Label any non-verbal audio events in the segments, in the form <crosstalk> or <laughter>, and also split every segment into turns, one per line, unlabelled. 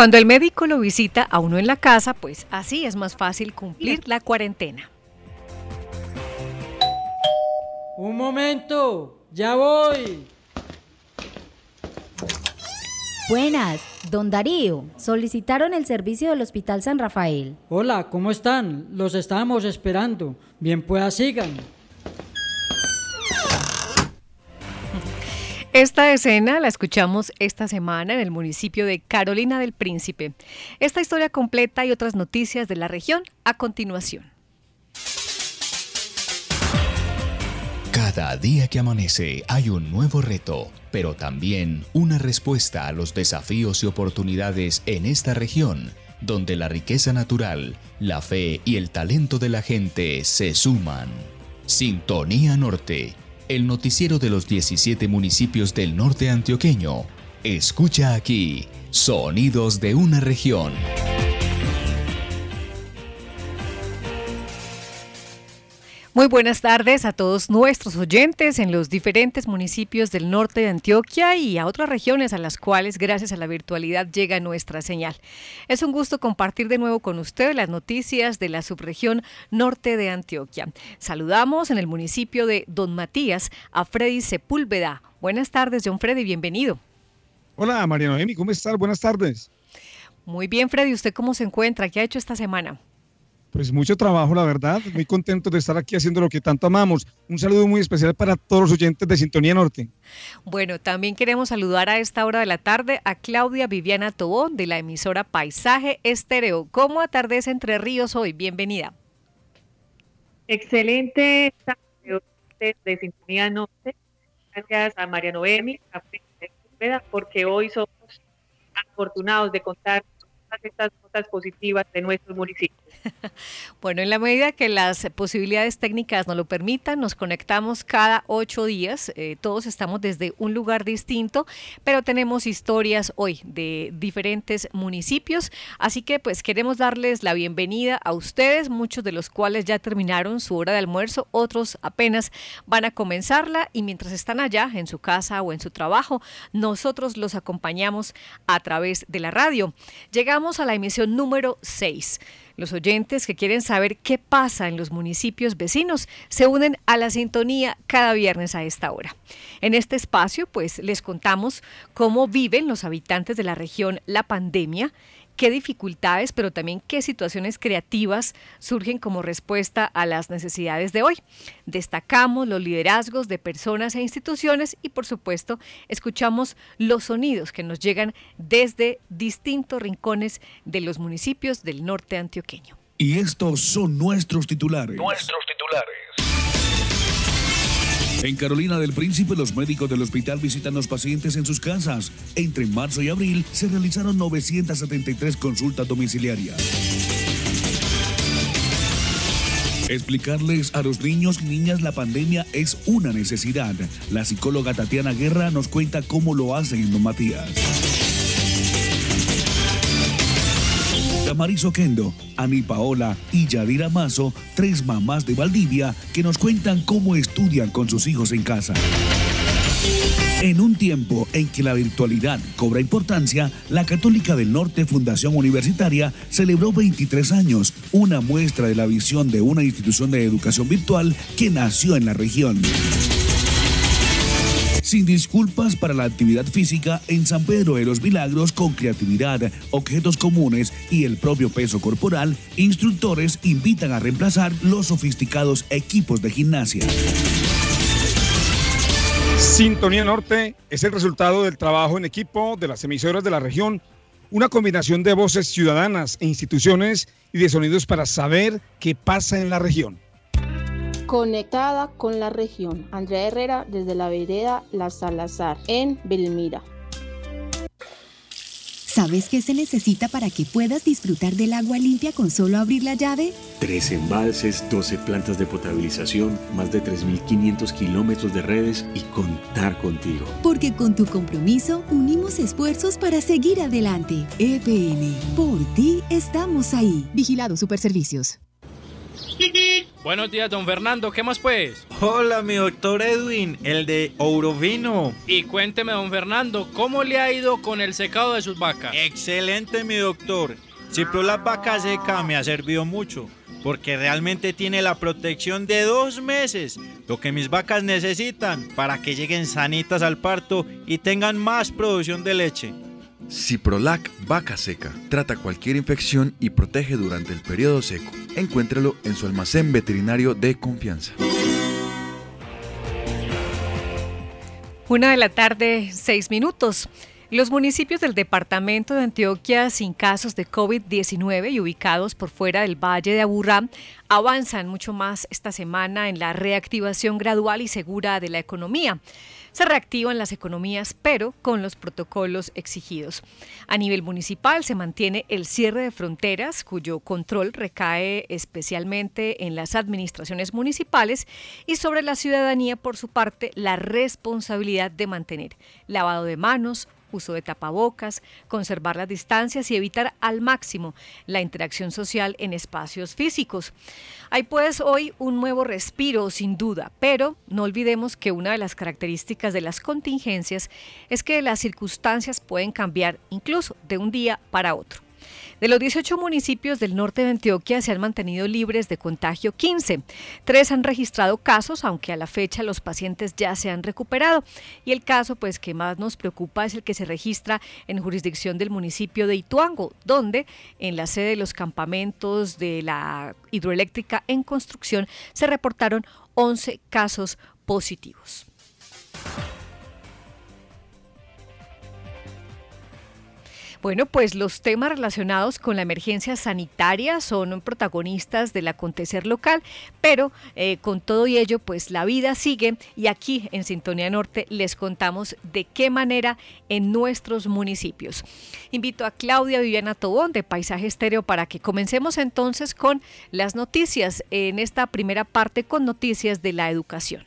Cuando el médico lo visita a uno en la casa, pues así es más fácil cumplir la cuarentena.
Un momento, ya voy.
Buenas, don Darío. Solicitaron el servicio del Hospital San Rafael.
Hola, ¿cómo están? Los estábamos esperando. Bien, pues sigan.
Esta escena la escuchamos esta semana en el municipio de Carolina del Príncipe. Esta historia completa y otras noticias de la región a continuación.
Cada día que amanece hay un nuevo reto, pero también una respuesta a los desafíos y oportunidades en esta región, donde la riqueza natural, la fe y el talento de la gente se suman. Sintonía Norte, el noticiero de los 17 municipios del norte antioqueño. Escucha aquí, sonidos de una región.
Muy buenas tardes a todos nuestros oyentes en los diferentes municipios del norte de Antioquia y a otras regiones a las cuales gracias a la virtualidad llega nuestra señal. Es un gusto compartir de nuevo con usted las noticias de la subregión norte de Antioquia. Saludamos en el municipio de Don Matías a Freddy Sepúlveda. Buenas tardes, John Freddy, bienvenido.
Hola, María Noemi, ¿cómo estás? Buenas tardes.
Muy bien, Freddy, ¿usted cómo se encuentra? ¿Qué ha hecho esta semana?
Pues mucho trabajo, la verdad. Muy contento de estar aquí haciendo lo que tanto amamos. Un saludo muy especial para todos los oyentes de Sintonía Norte.
Bueno, también queremos saludar a esta hora de la tarde a Claudia Viviana Tobón de la emisora Paisaje Estéreo. ¿Cómo atardece Entre Ríos hoy? Bienvenida.
Excelente de Sintonía Norte. Gracias a María Noemi, a porque hoy somos afortunados de contar estas notas positivas de nuestro municipio. <laughs>
Bueno, en la medida que las posibilidades técnicas nos lo permitan, nos conectamos cada ocho días. Eh, todos estamos desde un lugar distinto, pero tenemos historias hoy de diferentes municipios. Así que pues queremos darles la bienvenida a ustedes, muchos de los cuales ya terminaron su hora de almuerzo, otros apenas van a comenzarla y mientras están allá en su casa o en su trabajo, nosotros los acompañamos a través de la radio. Llegamos a la emisión número 6. Los oyentes que quieren saber qué pasa en los municipios vecinos se unen a la sintonía cada viernes a esta hora. En este espacio, pues les contamos cómo viven los habitantes de la región la pandemia qué dificultades, pero también qué situaciones creativas surgen como respuesta a las necesidades de hoy. Destacamos los liderazgos de personas e instituciones y por supuesto escuchamos los sonidos que nos llegan desde distintos rincones de los municipios del norte antioqueño.
Y estos son nuestros titulares. Nuestros titulares. En Carolina del Príncipe, los médicos del hospital visitan a los pacientes en sus casas. Entre marzo y abril se realizaron 973 consultas domiciliarias. Explicarles a los niños y niñas la pandemia es una necesidad. La psicóloga Tatiana Guerra nos cuenta cómo lo hacen en Don Matías. Mariso Kendo, Ani Paola y Yadira Mazo, tres mamás de Valdivia que nos cuentan cómo estudian con sus hijos en casa. En un tiempo en que la virtualidad cobra importancia, la Católica del Norte Fundación Universitaria celebró 23 años, una muestra de la visión de una institución de educación virtual que nació en la región sin disculpas para la actividad física en San Pedro de los Milagros con creatividad, objetos comunes y el propio peso corporal, instructores invitan a reemplazar los sofisticados equipos de gimnasia.
Sintonía Norte es el resultado del trabajo en equipo de las emisoras de la región, una combinación de voces ciudadanas e instituciones y de sonidos para saber qué pasa en la región
conectada con la región. Andrea Herrera desde la vereda La Salazar, en Belmira.
¿Sabes qué se necesita para que puedas disfrutar del agua limpia con solo abrir la llave?
Tres embalses, 12 plantas de potabilización, más de 3.500 kilómetros de redes y contar contigo.
Porque con tu compromiso unimos esfuerzos para seguir adelante. EPN, por ti estamos ahí. Vigilado Superservicios.
Buenos días, don Fernando. ¿Qué más pues?
Hola, mi doctor Edwin, el de Ourovino.
Y cuénteme, don Fernando, ¿cómo le ha ido con el secado de sus vacas?
Excelente, mi doctor. la Vaca Seca me ha servido mucho, porque realmente tiene la protección de dos meses, lo que mis vacas necesitan para que lleguen sanitas al parto y tengan más producción de leche.
Ciprolac Vaca Seca trata cualquier infección y protege durante el periodo seco. Encuéntralo en su almacén veterinario de confianza.
Una de la tarde, seis minutos. Los municipios del departamento de Antioquia sin casos de COVID-19 y ubicados por fuera del Valle de Aburrá avanzan mucho más esta semana en la reactivación gradual y segura de la economía se reactivan las economías, pero con los protocolos exigidos. A nivel municipal se mantiene el cierre de fronteras, cuyo control recae especialmente en las administraciones municipales y sobre la ciudadanía, por su parte, la responsabilidad de mantener lavado de manos, uso de tapabocas, conservar las distancias y evitar al máximo la interacción social en espacios físicos. Hay pues hoy un nuevo respiro, sin duda, pero no olvidemos que una de las características de las contingencias es que las circunstancias pueden cambiar incluso de un día para otro. De los 18 municipios del norte de Antioquia se han mantenido libres de contagio 15. Tres han registrado casos, aunque a la fecha los pacientes ya se han recuperado. Y el caso pues que más nos preocupa es el que se registra en jurisdicción del municipio de Ituango, donde en la sede de los campamentos de la hidroeléctrica en construcción se reportaron 11 casos positivos. Bueno, pues los temas relacionados con la emergencia sanitaria son protagonistas del acontecer local, pero eh, con todo y ello, pues la vida sigue y aquí en Sintonía Norte les contamos de qué manera en nuestros municipios. Invito a Claudia Viviana Tobón de Paisaje Estéreo para que comencemos entonces con las noticias en esta primera parte con noticias de la educación.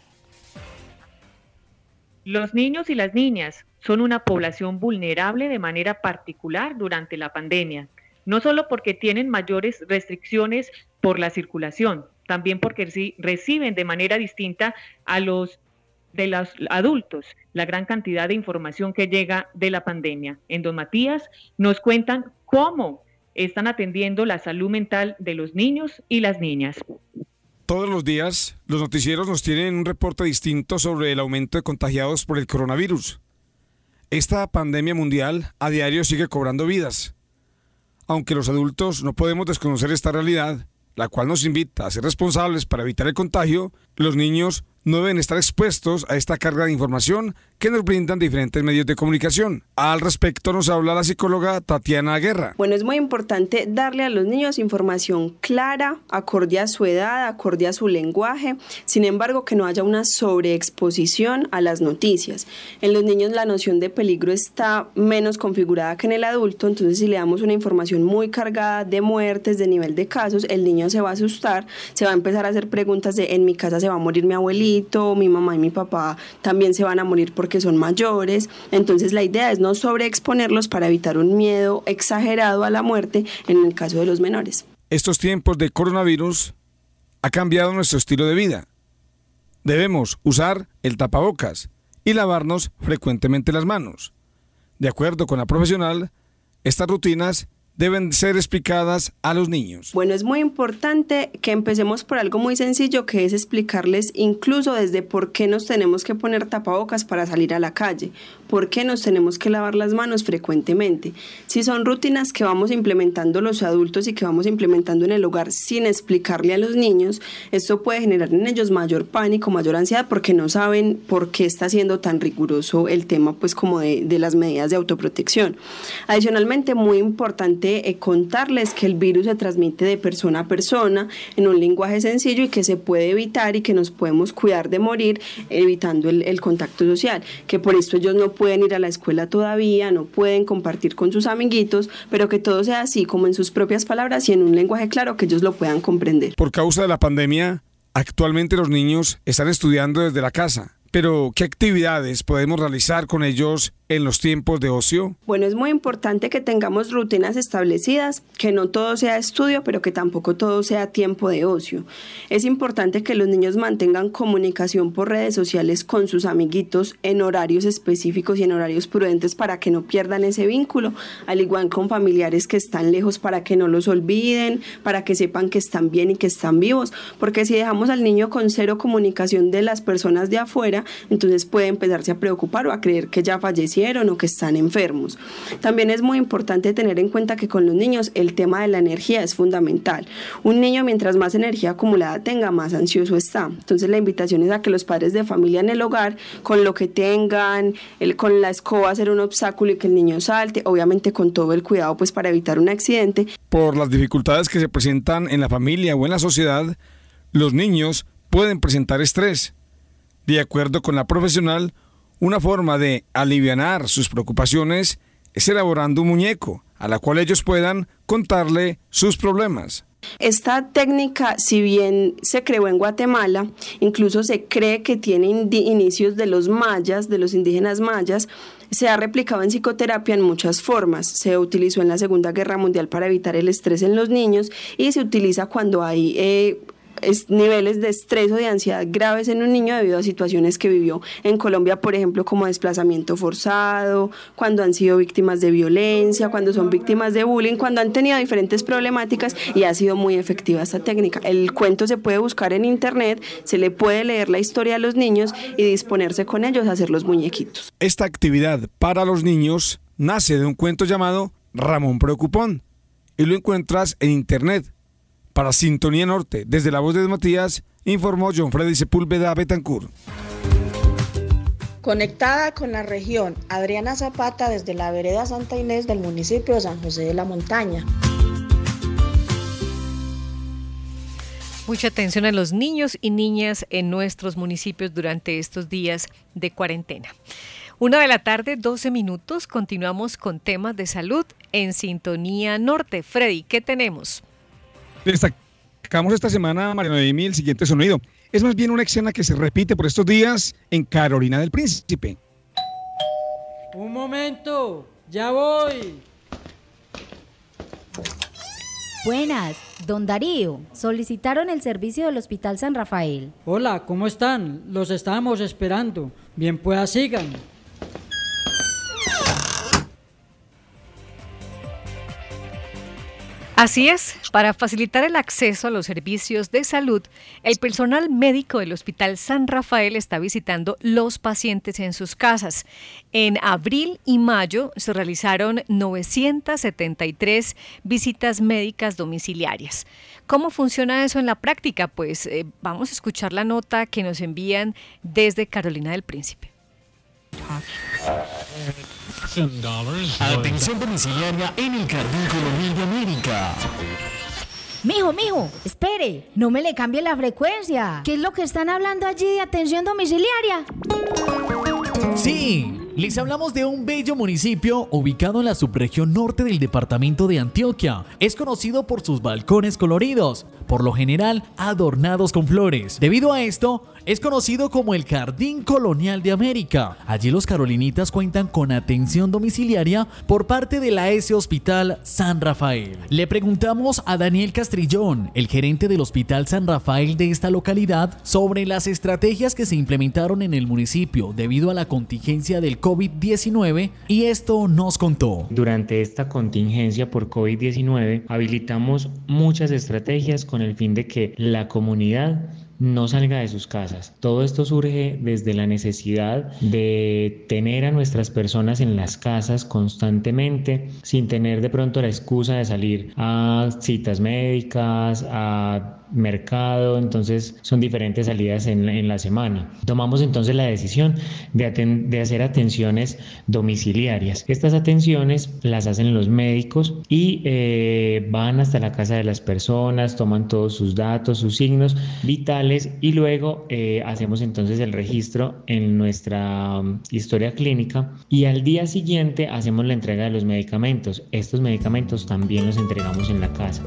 Los niños y las niñas son una población vulnerable de manera particular durante la pandemia, no solo porque tienen mayores restricciones por la circulación, también porque reciben de manera distinta a los de los adultos la gran cantidad de información que llega de la pandemia. En Don Matías nos cuentan cómo están atendiendo la salud mental de los niños y las niñas.
Todos los días los noticieros nos tienen un reporte distinto sobre el aumento de contagiados por el coronavirus. Esta pandemia mundial a diario sigue cobrando vidas. Aunque los adultos no podemos desconocer esta realidad, la cual nos invita a ser responsables para evitar el contagio, los niños no deben estar expuestos a esta carga de información que nos brindan diferentes medios de comunicación. Al respecto nos habla la psicóloga Tatiana Guerra.
Bueno, es muy importante darle a los niños información clara, acorde a su edad, acorde a su lenguaje, sin embargo que no haya una sobreexposición a las noticias. En los niños la noción de peligro está menos configurada que en el adulto, entonces si le damos una información muy cargada de muertes, de nivel de casos, el niño se va a asustar, se va a empezar a hacer preguntas de en mi casa se va a morir mi mi mamá y mi papá también se van a morir porque que son mayores. Entonces la idea es no sobreexponerlos para evitar un miedo exagerado a la muerte en el caso de los menores.
Estos tiempos de coronavirus ha cambiado nuestro estilo de vida. Debemos usar el tapabocas y lavarnos frecuentemente las manos. De acuerdo con la profesional, estas rutinas deben ser explicadas a los niños?
Bueno, es muy importante que empecemos por algo muy sencillo, que es explicarles incluso desde por qué nos tenemos que poner tapabocas para salir a la calle, por qué nos tenemos que lavar las manos frecuentemente. Si son rutinas que vamos implementando los adultos y que vamos implementando en el hogar sin explicarle a los niños, esto puede generar en ellos mayor pánico, mayor ansiedad, porque no saben por qué está siendo tan riguroso el tema, pues como de, de las medidas de autoprotección. Adicionalmente, muy importante eh, contarles que el virus se transmite de persona a persona en un lenguaje sencillo y que se puede evitar y que nos podemos cuidar de morir evitando el, el contacto social, que por esto ellos no pueden ir a la escuela todavía, no pueden compartir con sus amiguitos, pero que todo sea así como en sus propias palabras y en un lenguaje claro que ellos lo puedan comprender.
Por causa de la pandemia, actualmente los niños están estudiando desde la casa, pero ¿qué actividades podemos realizar con ellos en los tiempos de ocio?
Bueno, es muy importante que tengamos rutinas establecidas, que no todo sea estudio, pero que tampoco todo sea tiempo de ocio. Es importante que los niños mantengan comunicación por redes sociales con sus amiguitos en horarios específicos y en horarios prudentes para que no pierdan ese vínculo, al igual con familiares que están lejos para que no los olviden, para que sepan que están bien y que están vivos, porque si dejamos al niño con cero comunicación de las personas de afuera, entonces puede empezarse a preocupar o a creer que ya o que están enfermos. También es muy importante tener en cuenta que con los niños el tema de la energía es fundamental. Un niño mientras más energía acumulada tenga, más ansioso está. Entonces la invitación es a que los padres de familia en el hogar, con lo que tengan, con la escoba hacer un obstáculo y que el niño salte, obviamente con todo el cuidado pues para evitar un accidente.
Por las dificultades que se presentan en la familia o en la sociedad, los niños pueden presentar estrés. De acuerdo con la profesional, una forma de aliviar sus preocupaciones es elaborando un muñeco a la cual ellos puedan contarle sus problemas.
Esta técnica, si bien se creó en Guatemala, incluso se cree que tiene inicios de los mayas, de los indígenas mayas, se ha replicado en psicoterapia en muchas formas. Se utilizó en la Segunda Guerra Mundial para evitar el estrés en los niños y se utiliza cuando hay eh, es niveles de estrés o de ansiedad graves en un niño debido a situaciones que vivió en Colombia, por ejemplo, como desplazamiento forzado, cuando han sido víctimas de violencia, cuando son víctimas de bullying, cuando han tenido diferentes problemáticas y ha sido muy efectiva esta técnica. El cuento se puede buscar en internet, se le puede leer la historia a los niños y disponerse con ellos a hacer los muñequitos.
Esta actividad para los niños nace de un cuento llamado Ramón Preocupón y lo encuentras en internet para Sintonía Norte, desde la voz de Matías, informó John Freddy Sepúlveda Betancourt.
Conectada con la región, Adriana Zapata desde la vereda Santa Inés del municipio de San José de la Montaña.
Mucha atención a los niños y niñas en nuestros municipios durante estos días de cuarentena. Una de la tarde, 12 minutos, continuamos con temas de salud en Sintonía Norte. Freddy, ¿qué tenemos?
Destacamos esta semana, Mariano Noemi, el siguiente sonido. Es más bien una escena que se repite por estos días en Carolina del Príncipe.
Un momento, ya voy.
Buenas, don Darío. Solicitaron el servicio del Hospital San Rafael.
Hola, ¿cómo están? Los estábamos esperando. Bien, pues sigan.
Así es, para facilitar el acceso a los servicios de salud, el personal médico del Hospital San Rafael está visitando los pacientes en sus casas. En abril y mayo se realizaron 973 visitas médicas domiciliarias. ¿Cómo funciona eso en la práctica? Pues eh, vamos a escuchar la nota que nos envían desde Carolina del Príncipe.
Atención domiciliaria en el Jardín Colonial de América.
Mijo, mijo, espere, no me le cambie la frecuencia. ¿Qué es lo que están hablando allí de atención domiciliaria?
Sí, les hablamos de un bello municipio ubicado en la subregión norte del departamento de Antioquia. Es conocido por sus balcones coloridos, por lo general adornados con flores. Debido a esto, es conocido como el Jardín Colonial de América. Allí los carolinitas cuentan con atención domiciliaria por parte de la S Hospital San Rafael. Le preguntamos a Daniel Castrillón, el gerente del Hospital San Rafael de esta localidad, sobre las estrategias que se implementaron en el municipio debido a la contingencia del COVID-19 y esto nos contó.
Durante esta contingencia por COVID-19 habilitamos muchas estrategias con el fin de que la comunidad no salga de sus casas. Todo esto surge desde la necesidad de tener a nuestras personas en las casas constantemente, sin tener de pronto la excusa de salir a citas médicas, a mercado, entonces son diferentes salidas en, la semana. Tomamos entonces la decisión de, hacer atenciones domiciliarias. Estas atenciones las hacen los médicos y eh, van hasta la casa de las personas, toman todos sus datos, sus signos vitales y luego eh, hacemos entonces el registro en nuestra um, historia clínica y al día siguiente hacemos la entrega de los medicamentos. Estos medicamentos también los entregamos en la casa.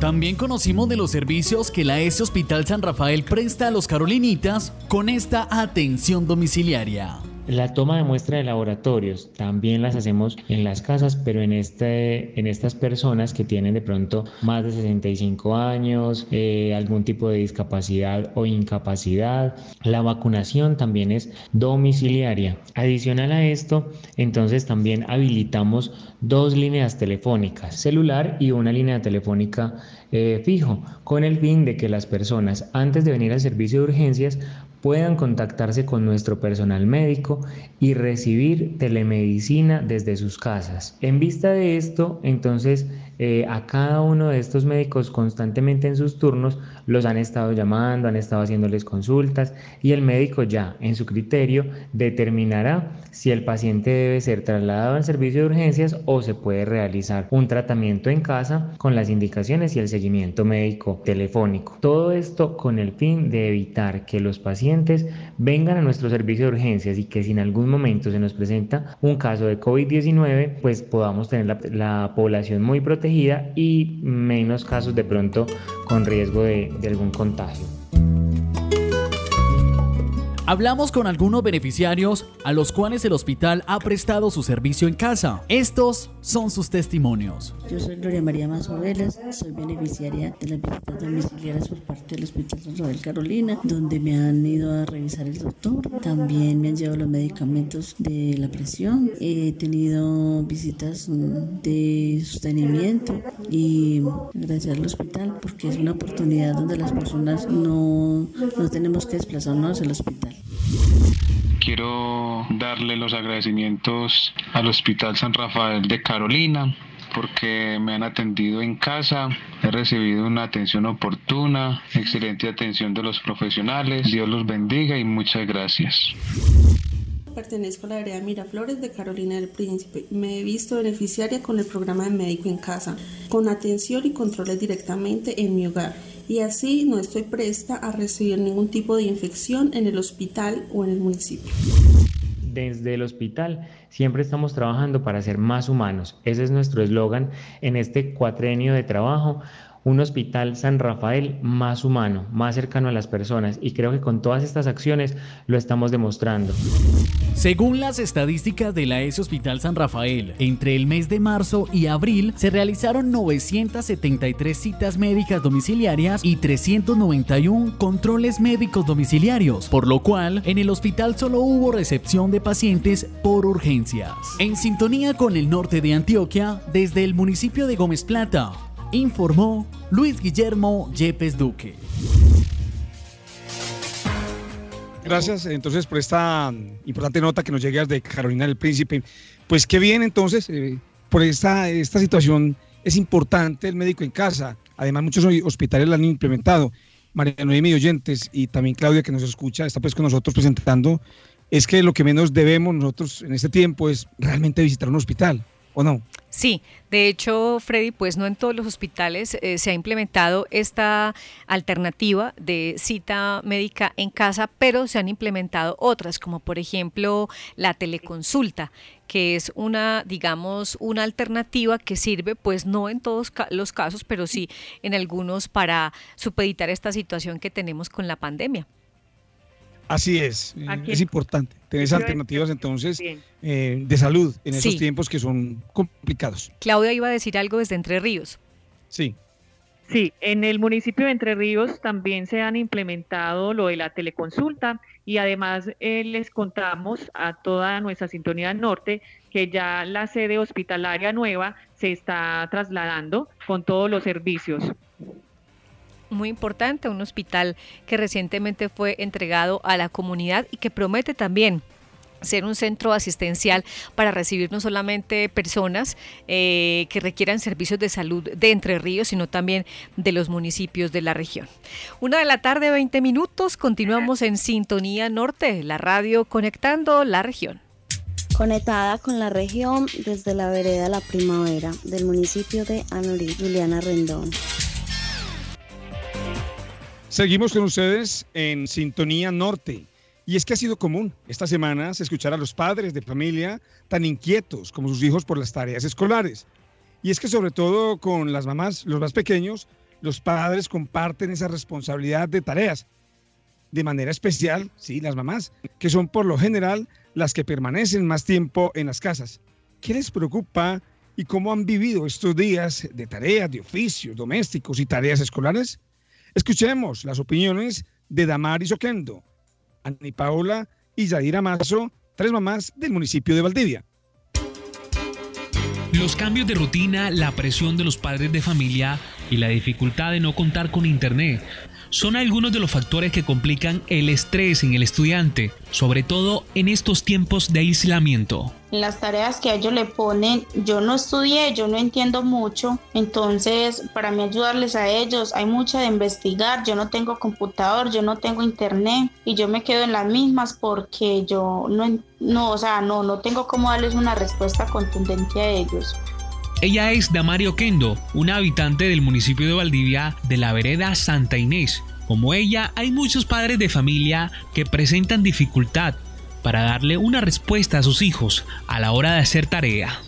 También conocimos de los servicios que la S Hospital San Rafael presta a los carolinitas con esta atención domiciliaria.
La toma de muestra de laboratorios también las hacemos en las casas, pero en, este, en estas personas que tienen de pronto más de 65 años, eh, algún tipo de discapacidad o incapacidad. La vacunación también es domiciliaria. Adicional a esto, entonces también habilitamos dos líneas telefónicas, celular y una línea telefónica eh, fijo, con el fin de que las personas antes de venir al servicio de urgencias puedan contactarse con nuestro personal médico y recibir telemedicina desde sus casas. En vista de esto, entonces eh, a cada uno de estos médicos constantemente en sus turnos los han estado llamando, han estado haciéndoles consultas y el médico ya en su criterio determinará si el paciente debe ser trasladado al servicio de urgencias o se puede realizar un tratamiento en casa con las indicaciones y el seguimiento médico telefónico. Todo esto con el fin de evitar que los pacientes vengan a nuestro servicio de urgencias y que si en algún momento se nos presenta un caso de COVID-19 pues podamos tener la, la población muy protegida y menos casos de pronto con riesgo de, algún contagio.
Hablamos con algunos beneficiarios a los cuales el hospital ha prestado su servicio en casa. Estos son sus testimonios.
Yo soy Gloria María Mazovelas, soy beneficiaria de las visitas domiciliarias por parte del Hospital San Rafael Carolina, donde me han ido a revisar el doctor. También me han llevado los medicamentos de la presión. He tenido visitas de sostenimiento y gracias al hospital porque es una oportunidad donde las personas no, no tenemos que desplazarnos al hospital.
Quiero darle los agradecimientos al Hospital San Rafael de Carolina porque me han atendido en casa, he recibido una atención oportuna, excelente atención de los profesionales, Dios los bendiga y muchas gracias.
Pertenezco a la área Miraflores de Carolina del Príncipe. Me he visto beneficiaria con el programa de médico en casa, con atención y controles directamente en mi hogar y así no estoy presta a recibir ningún tipo de infección en el hospital o en el municipio.
Desde el hospital siempre estamos trabajando para ser más humanos. Ese es nuestro eslogan en este cuatrenio de trabajo un hospital San Rafael más humano, más cercano a las personas y creo que con todas estas acciones lo estamos demostrando.
Según las estadísticas de la ES Hospital San Rafael, entre el mes de marzo y abril se realizaron 973 citas médicas domiciliarias y 391 controles médicos domiciliarios, por lo cual en el hospital solo hubo recepción de pacientes por urgencias. En sintonía con el norte de Antioquia, desde el municipio de Gómez Plata, informó Luis Guillermo Yepes Duque.
Gracias entonces por esta importante nota que nos llega de Carolina del Príncipe. Pues qué bien entonces, eh, por esta, esta situación es importante el médico en casa. Además muchos hospitales lo han implementado. María Noemi oyentes y también Claudia que nos escucha, está pues con nosotros presentando, es que lo que menos debemos nosotros en este tiempo es realmente visitar un hospital, ¿o no?
Sí, de hecho, Freddy, pues no en todos los hospitales eh, se ha implementado esta alternativa de cita médica en casa, pero se han implementado otras, como por ejemplo la teleconsulta, que es una, digamos, una alternativa que sirve, pues no en todos los casos, pero sí en algunos para supeditar esta situación que tenemos con la pandemia.
Así es, es importante tener alternativas entonces eh, de salud en esos tiempos que son complicados.
Claudia iba a decir algo desde Entre Ríos.
Sí.
Sí, en el municipio de Entre Ríos también se han implementado lo de la teleconsulta y además eh, les contamos a toda nuestra sintonía norte que ya la sede hospitalaria nueva se está trasladando con todos los servicios
muy importante, un hospital que recientemente fue entregado a la comunidad y que promete también ser un centro asistencial para recibir no solamente personas eh, que requieran servicios de salud de Entre Ríos, sino también de los municipios de la región. Una de la tarde, 20 minutos, continuamos en Sintonía Norte, la radio conectando la región.
Conectada con la región desde la vereda La Primavera del municipio de Anorí, Juliana Rendón.
Seguimos con ustedes en Sintonía Norte. Y es que ha sido común estas semanas escuchar a los padres de familia tan inquietos como sus hijos por las tareas escolares. Y es que sobre todo con las mamás, los más pequeños, los padres comparten esa responsabilidad de tareas. De manera especial, sí, las mamás, que son por lo general las que permanecen más tiempo en las casas. ¿Qué les preocupa y cómo han vivido estos días de tareas, de oficios domésticos y tareas escolares? Escuchemos las opiniones de Damaris Oquendo, Ani Paola y Yadira Mazo, tres mamás del municipio de Valdivia.
Los cambios de rutina, la presión de los padres de familia y la dificultad de no contar con Internet son algunos de los factores que complican el estrés en el estudiante, sobre todo en estos tiempos de aislamiento.
Las tareas que a ellos le ponen, yo no estudié, yo no entiendo mucho, entonces para mí ayudarles a ellos hay mucho de investigar, yo no tengo computador, yo no tengo internet y yo me quedo en las mismas porque yo no, no o sea, no, no tengo cómo darles una respuesta contundente a ellos.
Ella es Damario Kendo, una habitante del municipio de Valdivia de la vereda Santa Inés. Como ella, hay muchos padres de familia que presentan dificultad para darle una respuesta a sus hijos a la hora de hacer tarea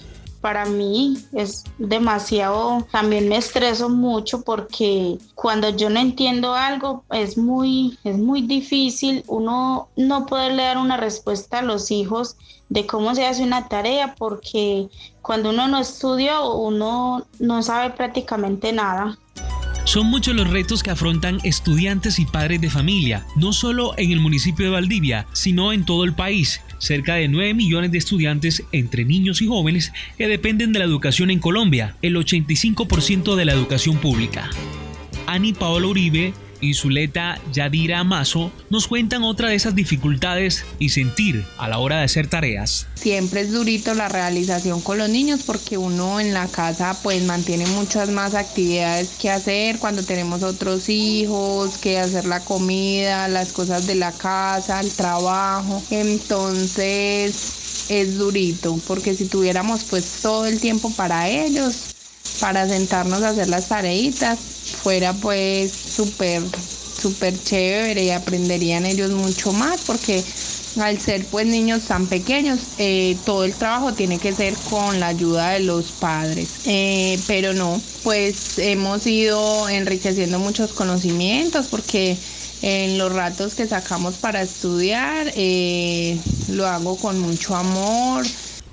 para mí es demasiado, también me estreso mucho porque cuando yo no entiendo algo es muy, es muy difícil uno no poderle dar una respuesta a los hijos de cómo se hace una tarea porque cuando uno no estudia uno no sabe prácticamente nada.
Son muchos los retos que afrontan estudiantes y padres de familia, no solo en el municipio de Valdivia, sino en todo el país. Cerca de 9 millones de estudiantes entre niños y jóvenes que dependen de la educación en Colombia, el 85% de la educación pública. Ani Paola Uribe y Zuleta Yadira Mazo nos cuentan otra de esas dificultades y sentir a la hora de hacer tareas.
Siempre es durito la realización con los niños porque uno en la casa pues mantiene muchas más actividades que hacer cuando tenemos otros hijos, que hacer la comida, las cosas de la casa, el trabajo. Entonces es durito porque si tuviéramos pues todo el tiempo para ellos, para sentarnos a hacer las tareitas, fuera pues súper, súper chévere y aprenderían ellos mucho más porque al ser pues niños tan pequeños, eh, todo el trabajo tiene que ser con la ayuda de los padres. Eh, pero no, pues hemos ido enriqueciendo muchos conocimientos porque en los ratos que sacamos para estudiar eh, lo hago con mucho amor.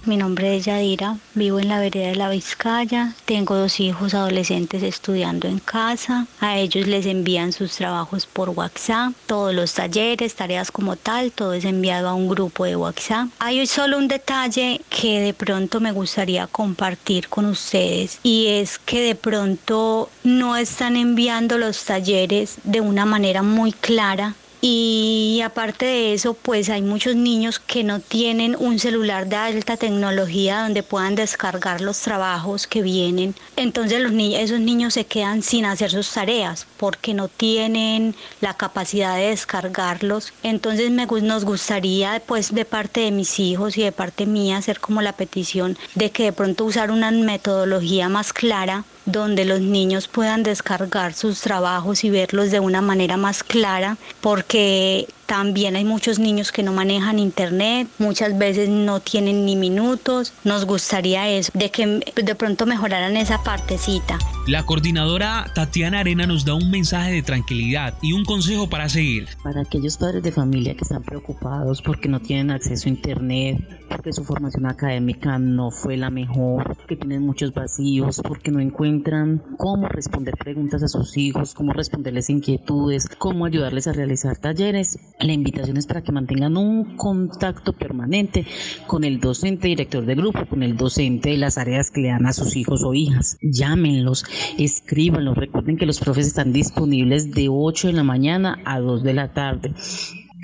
Mi nombre es Yadira, vivo en la vereda de la Vizcaya, tengo dos hijos adolescentes estudiando en casa, a ellos les envían sus trabajos por WhatsApp, todos los talleres, tareas como tal, todo es enviado a un grupo de WhatsApp. Hay solo un detalle que de pronto me gustaría compartir con ustedes y es que de pronto no están enviando los talleres de una manera muy clara y aparte de eso, pues hay muchos niños que no tienen un celular de alta tecnología donde puedan descargar los trabajos que vienen. Entonces los niños, esos niños se quedan sin hacer sus tareas porque no tienen la capacidad de descargarlos. Entonces me, nos gustaría, pues de parte de mis hijos y de parte mía, hacer como la petición de que de pronto usar una metodología más clara donde los niños puedan descargar sus trabajos y verlos de una manera más clara, porque también hay muchos niños que no manejan internet, muchas veces no tienen ni minutos. Nos gustaría eso, de que de pronto mejoraran esa partecita.
La coordinadora Tatiana Arena nos da un mensaje de tranquilidad y un consejo para seguir.
Para aquellos padres de familia que están preocupados porque no tienen acceso a internet, porque su formación académica no fue la mejor, que tienen muchos vacíos, porque no encuentran cómo responder preguntas a sus hijos, cómo responderles inquietudes, cómo ayudarles a realizar talleres, la invitación es para que mantengan un contacto permanente con el docente director de grupo, con el docente de las áreas que le dan a sus hijos o hijas. Llámenlos, escríbanlos. Recuerden que los profes están disponibles de 8 de la mañana a 2 de la tarde.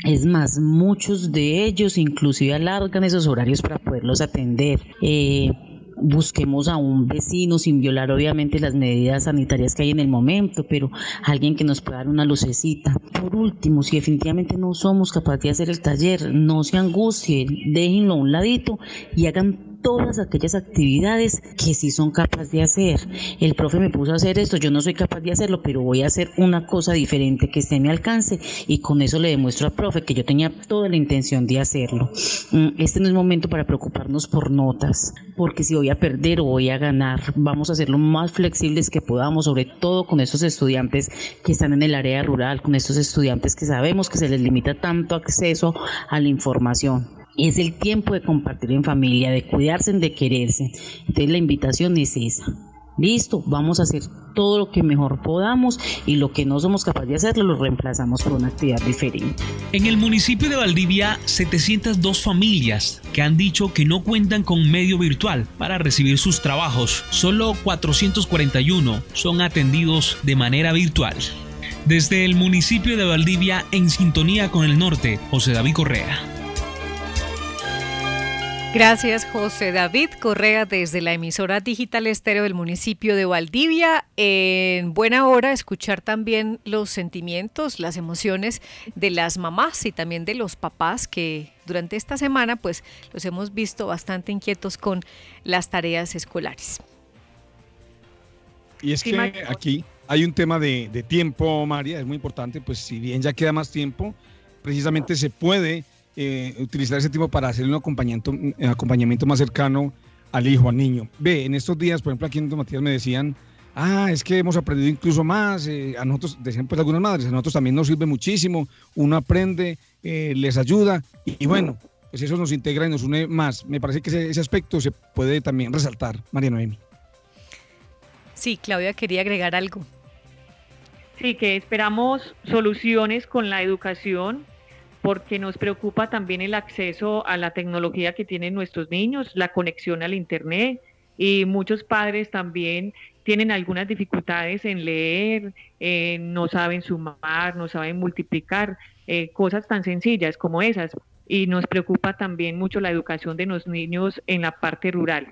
Es más, muchos de ellos inclusive alargan esos horarios para poderlos atender. Eh, busquemos a un vecino sin violar obviamente las medidas sanitarias que hay en el momento, pero alguien que nos pueda dar una lucecita. Por último, si definitivamente no somos capaces de hacer el taller, no se angustien, déjenlo a un ladito y hagan todas aquellas actividades que sí son capaces de hacer. El profe me puso a hacer esto, yo no soy capaz de hacerlo, pero voy a hacer una cosa diferente que esté a mi alcance y con eso le demuestro al profe que yo tenía toda la intención de hacerlo. Mm, Este no es momento para preocuparnos por notas, porque si voy a perder o voy a ganar, vamos a ser lo más flexibles que podamos, sobre todo con esos estudiantes que están en el área rural, con estos estudiantes que sabemos que se les limita tanto acceso a la información. Es el tiempo de compartir en familia, de cuidarse, de quererse. Entonces la invitación es esa. Listo, vamos a hacer todo lo que mejor podamos y lo que no somos capaces de hacerlo lo reemplazamos por una actividad diferente.
En el municipio de Valdivia, 702 familias que han dicho que no cuentan con medio virtual para recibir sus trabajos. Solo 441 son atendidos de manera virtual. Desde el municipio de Valdivia, en sintonía con el norte, José David Correa.
Gracias, José David Correa, desde la emisora digital estéreo del municipio de Valdivia. En buena hora escuchar también los sentimientos, las emociones de las mamás y también de los papás que durante esta semana pues los hemos visto bastante inquietos con las tareas escolares.
Y es que aquí hay un tema de, de tiempo, María, es muy importante, pues si bien ya queda más tiempo, precisamente se puede eh, utilizar ese tiempo para hacer un acompañamiento, un acompañamiento más cercano al hijo, al niño. Ve, en estos días, por ejemplo, aquí en Don Matías me decían, ah, es que hemos aprendido incluso más, eh, a nosotros, decían pues algunas madres, a nosotros también nos sirve muchísimo, uno aprende, eh, les ayuda, y, y, bueno, pues eso nos integra y nos une más. Me parece que ese, ese aspecto se puede también resaltar, María Noemi.
Sí, Claudia quería agregar algo.
Sí, que esperamos soluciones con la educación porque nos preocupa también el acceso a la tecnología que tienen nuestros niños, la conexión al Internet y muchos padres también tienen algunas dificultades en leer, no saben sumar, no saben multiplicar, eh, cosas tan sencillas como esas. Y nos preocupa también mucho la educación de los niños en la parte rural.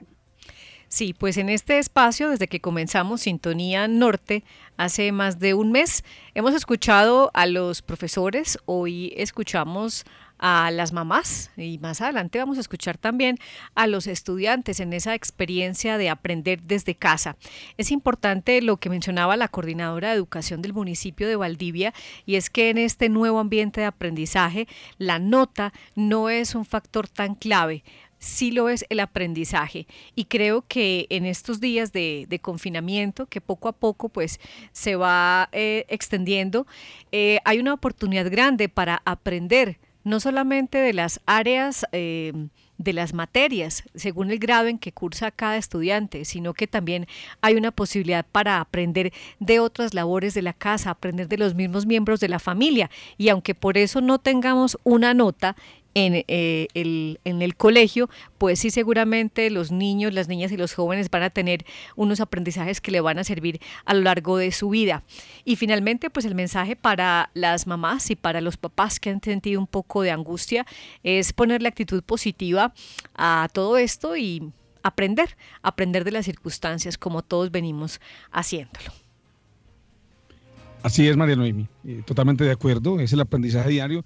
Sí, pues en este espacio, desde que comenzamos Sintonía Norte, hace más de un mes, hemos escuchado a los profesores, hoy escuchamos a las mamás y más adelante vamos a escuchar también a los estudiantes en esa experiencia de aprender desde casa. Es importante lo que mencionaba la coordinadora de educación del municipio de Valdivia y es que en este nuevo ambiente de aprendizaje la nota no es un factor tan clave sí lo es el aprendizaje. Y creo que en estos días de, confinamiento, que poco a poco pues se va eh, extendiendo, eh, hay una oportunidad grande para aprender, no solamente de las áreas eh, de las materias, según el grado en que cursa cada estudiante, sino que también hay una posibilidad para aprender de otras labores de la casa, aprender de los mismos miembros de la familia. Y aunque por eso no tengamos una nota, en, eh, el, en el colegio, pues sí seguramente los niños, las niñas y los jóvenes van a tener unos aprendizajes que le van a servir a lo largo de su vida. Y finalmente, pues el mensaje para las mamás y para los papás que han sentido un poco de angustia es ponerle actitud positiva a todo esto y aprender, aprender de las circunstancias como todos venimos haciéndolo.
Así es, María Noemi, eh, totalmente de acuerdo, es el aprendizaje diario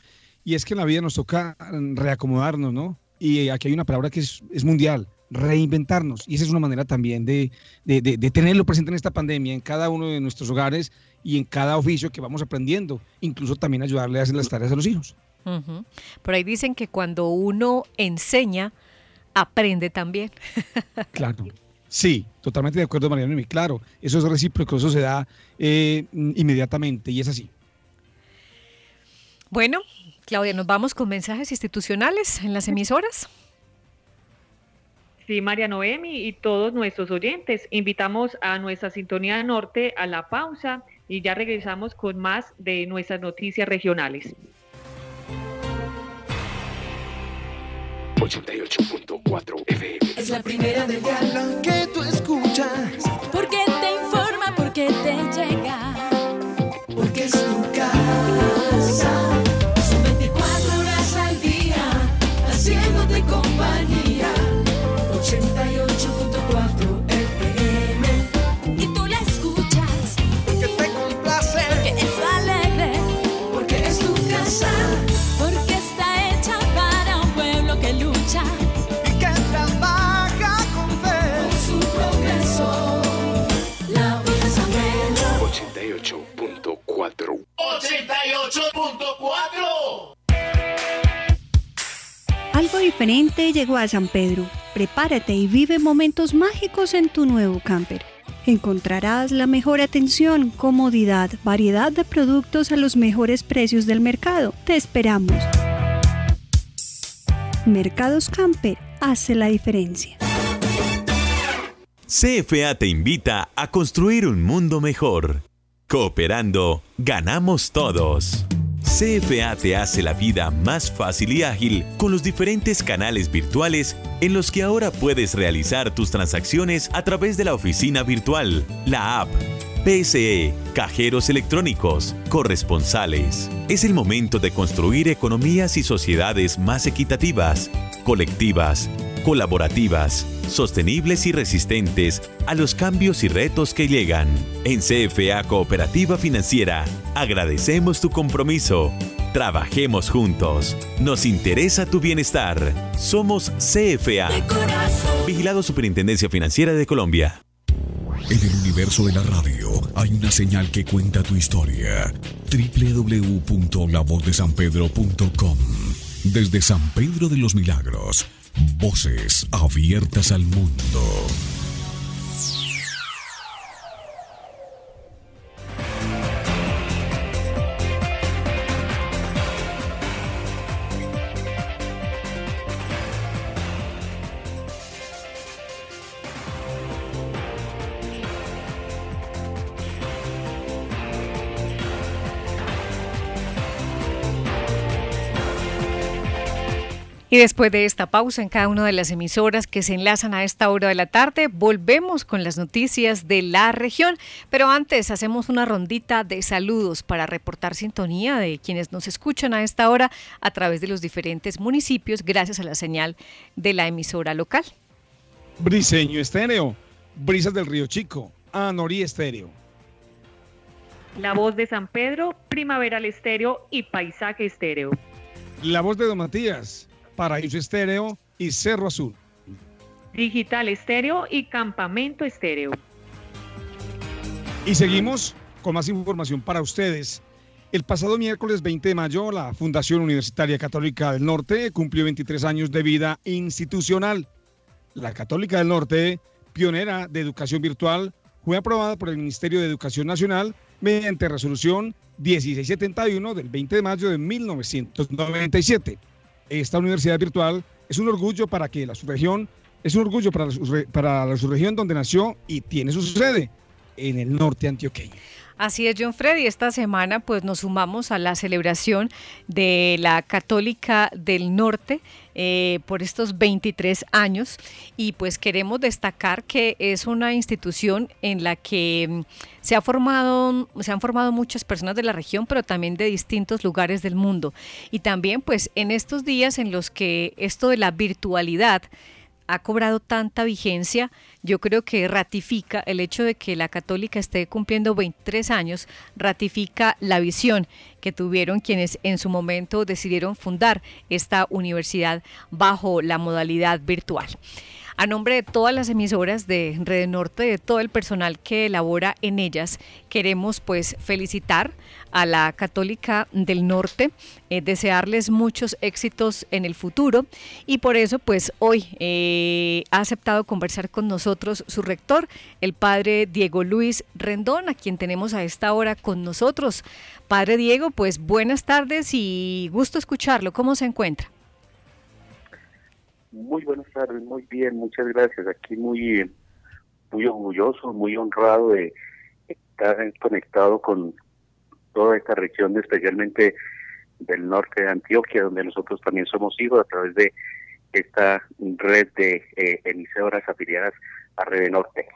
y es que en la vida nos toca reacomodarnos, ¿no? Y aquí hay una palabra que es, es mundial, reinventarnos. Y esa es una manera también de, de, de, de, tenerlo presente en esta pandemia, en cada uno de nuestros hogares y en cada oficio que vamos aprendiendo, incluso también ayudarle a hacer las tareas a los hijos.
Uh -huh. Por ahí dicen que cuando uno enseña, aprende también. <laughs>
claro. Sí, totalmente de acuerdo, Mariano. Claro, eso es recíproco, eso se da eh, inmediatamente y es así.
Bueno, Claudia, nos vamos con mensajes institucionales en las emisoras.
Sí, María Noemi y todos nuestros oyentes, invitamos a nuestra sintonía norte a la pausa y ya regresamos con más de nuestras noticias regionales.
88.4 FM. Es la primera del dial que tú escuchas.
Porque te informa, porque te llega.
Porque es tu casa. 4.
Algo diferente llegó a San Pedro. Prepárate y vive momentos mágicos en tu nuevo camper. Encontrarás la mejor atención, comodidad, variedad de productos a los mejores precios del mercado. Te esperamos. Mercados Camper hace la diferencia.
CFA te invita a construir un mundo mejor. Cooperando, ganamos todos. CFA te hace la vida más fácil y ágil con los diferentes canales virtuales en los que ahora puedes realizar tus transacciones a través de la oficina virtual, la app, PSE, cajeros electrónicos, corresponsales. Es el momento de construir economías y sociedades más equitativas, colectivas, colaborativas, sostenibles y resistentes a los cambios y retos que llegan. En CFA Cooperativa Financiera, agradecemos tu compromiso. Trabajemos juntos. Nos interesa tu bienestar. Somos CFA. Vigilado Superintendencia Financiera de Colombia.
En el universo de la radio hay una señal que cuenta tu historia. www.lavozdesanpedro.com Desde San Pedro de los Milagros Voces abiertas al mundo.
Y después de esta pausa en cada una de las emisoras que se enlazan a esta hora de la tarde, volvemos con las noticias de la región. Pero antes hacemos una rondita de saludos para reportar sintonía de quienes nos escuchan a esta hora a través de los diferentes municipios gracias a la señal de la emisora local.
Briseño Estéreo, Brisas del Río Chico, Anorí Estéreo.
La voz de San Pedro, Primaveral Estéreo y Paisaje Estéreo.
La voz de Don Matías, Paraíso Estéreo y Cerro Azul.
Digital Estéreo y Campamento Estéreo.
Y seguimos con más información para ustedes. El pasado miércoles 20 de mayo, la Fundación Universitaria Católica del Norte cumplió 23 años de vida institucional. La Católica del Norte, pionera de educación virtual, fue aprobada por el Ministerio de Educación Nacional mediante resolución 1671 del 20 de mayo de 1997 esta universidad virtual es un orgullo para que la subregión, es un orgullo para la, para la subregión donde nació y tiene su sede en el norte antioqueño.
Así es, John Freddy. Esta semana pues nos sumamos a la celebración de la Católica del Norte eh, por estos 23 años y pues queremos destacar que es una institución en la que mm, se, ha formado, se han formado muchas personas de la región, pero también de distintos lugares del mundo. Y también pues en estos días en los que esto de la virtualidad ha cobrado tanta vigencia, yo creo que ratifica el hecho de que la católica esté cumpliendo 23 años, ratifica la visión que tuvieron quienes en su momento decidieron fundar esta universidad bajo la modalidad virtual. A nombre de todas las emisoras de Red Norte, de todo el personal que elabora en ellas, queremos pues felicitar a la Católica del Norte, eh, desearles muchos éxitos en el futuro y por eso pues hoy eh, ha aceptado conversar con nosotros su rector, el padre Diego Luis Rendón, a quien tenemos a esta hora con nosotros. Padre Diego, pues buenas tardes y gusto escucharlo. ¿Cómo se encuentra?
Muy buenas tardes, muy bien, muchas gracias. Aquí muy, muy orgulloso, muy honrado de estar conectado con toda esta región, especialmente del norte de Antioquia, donde nosotros también somos hijos a través de esta red de eh, emisoras afiliadas a Red Norte.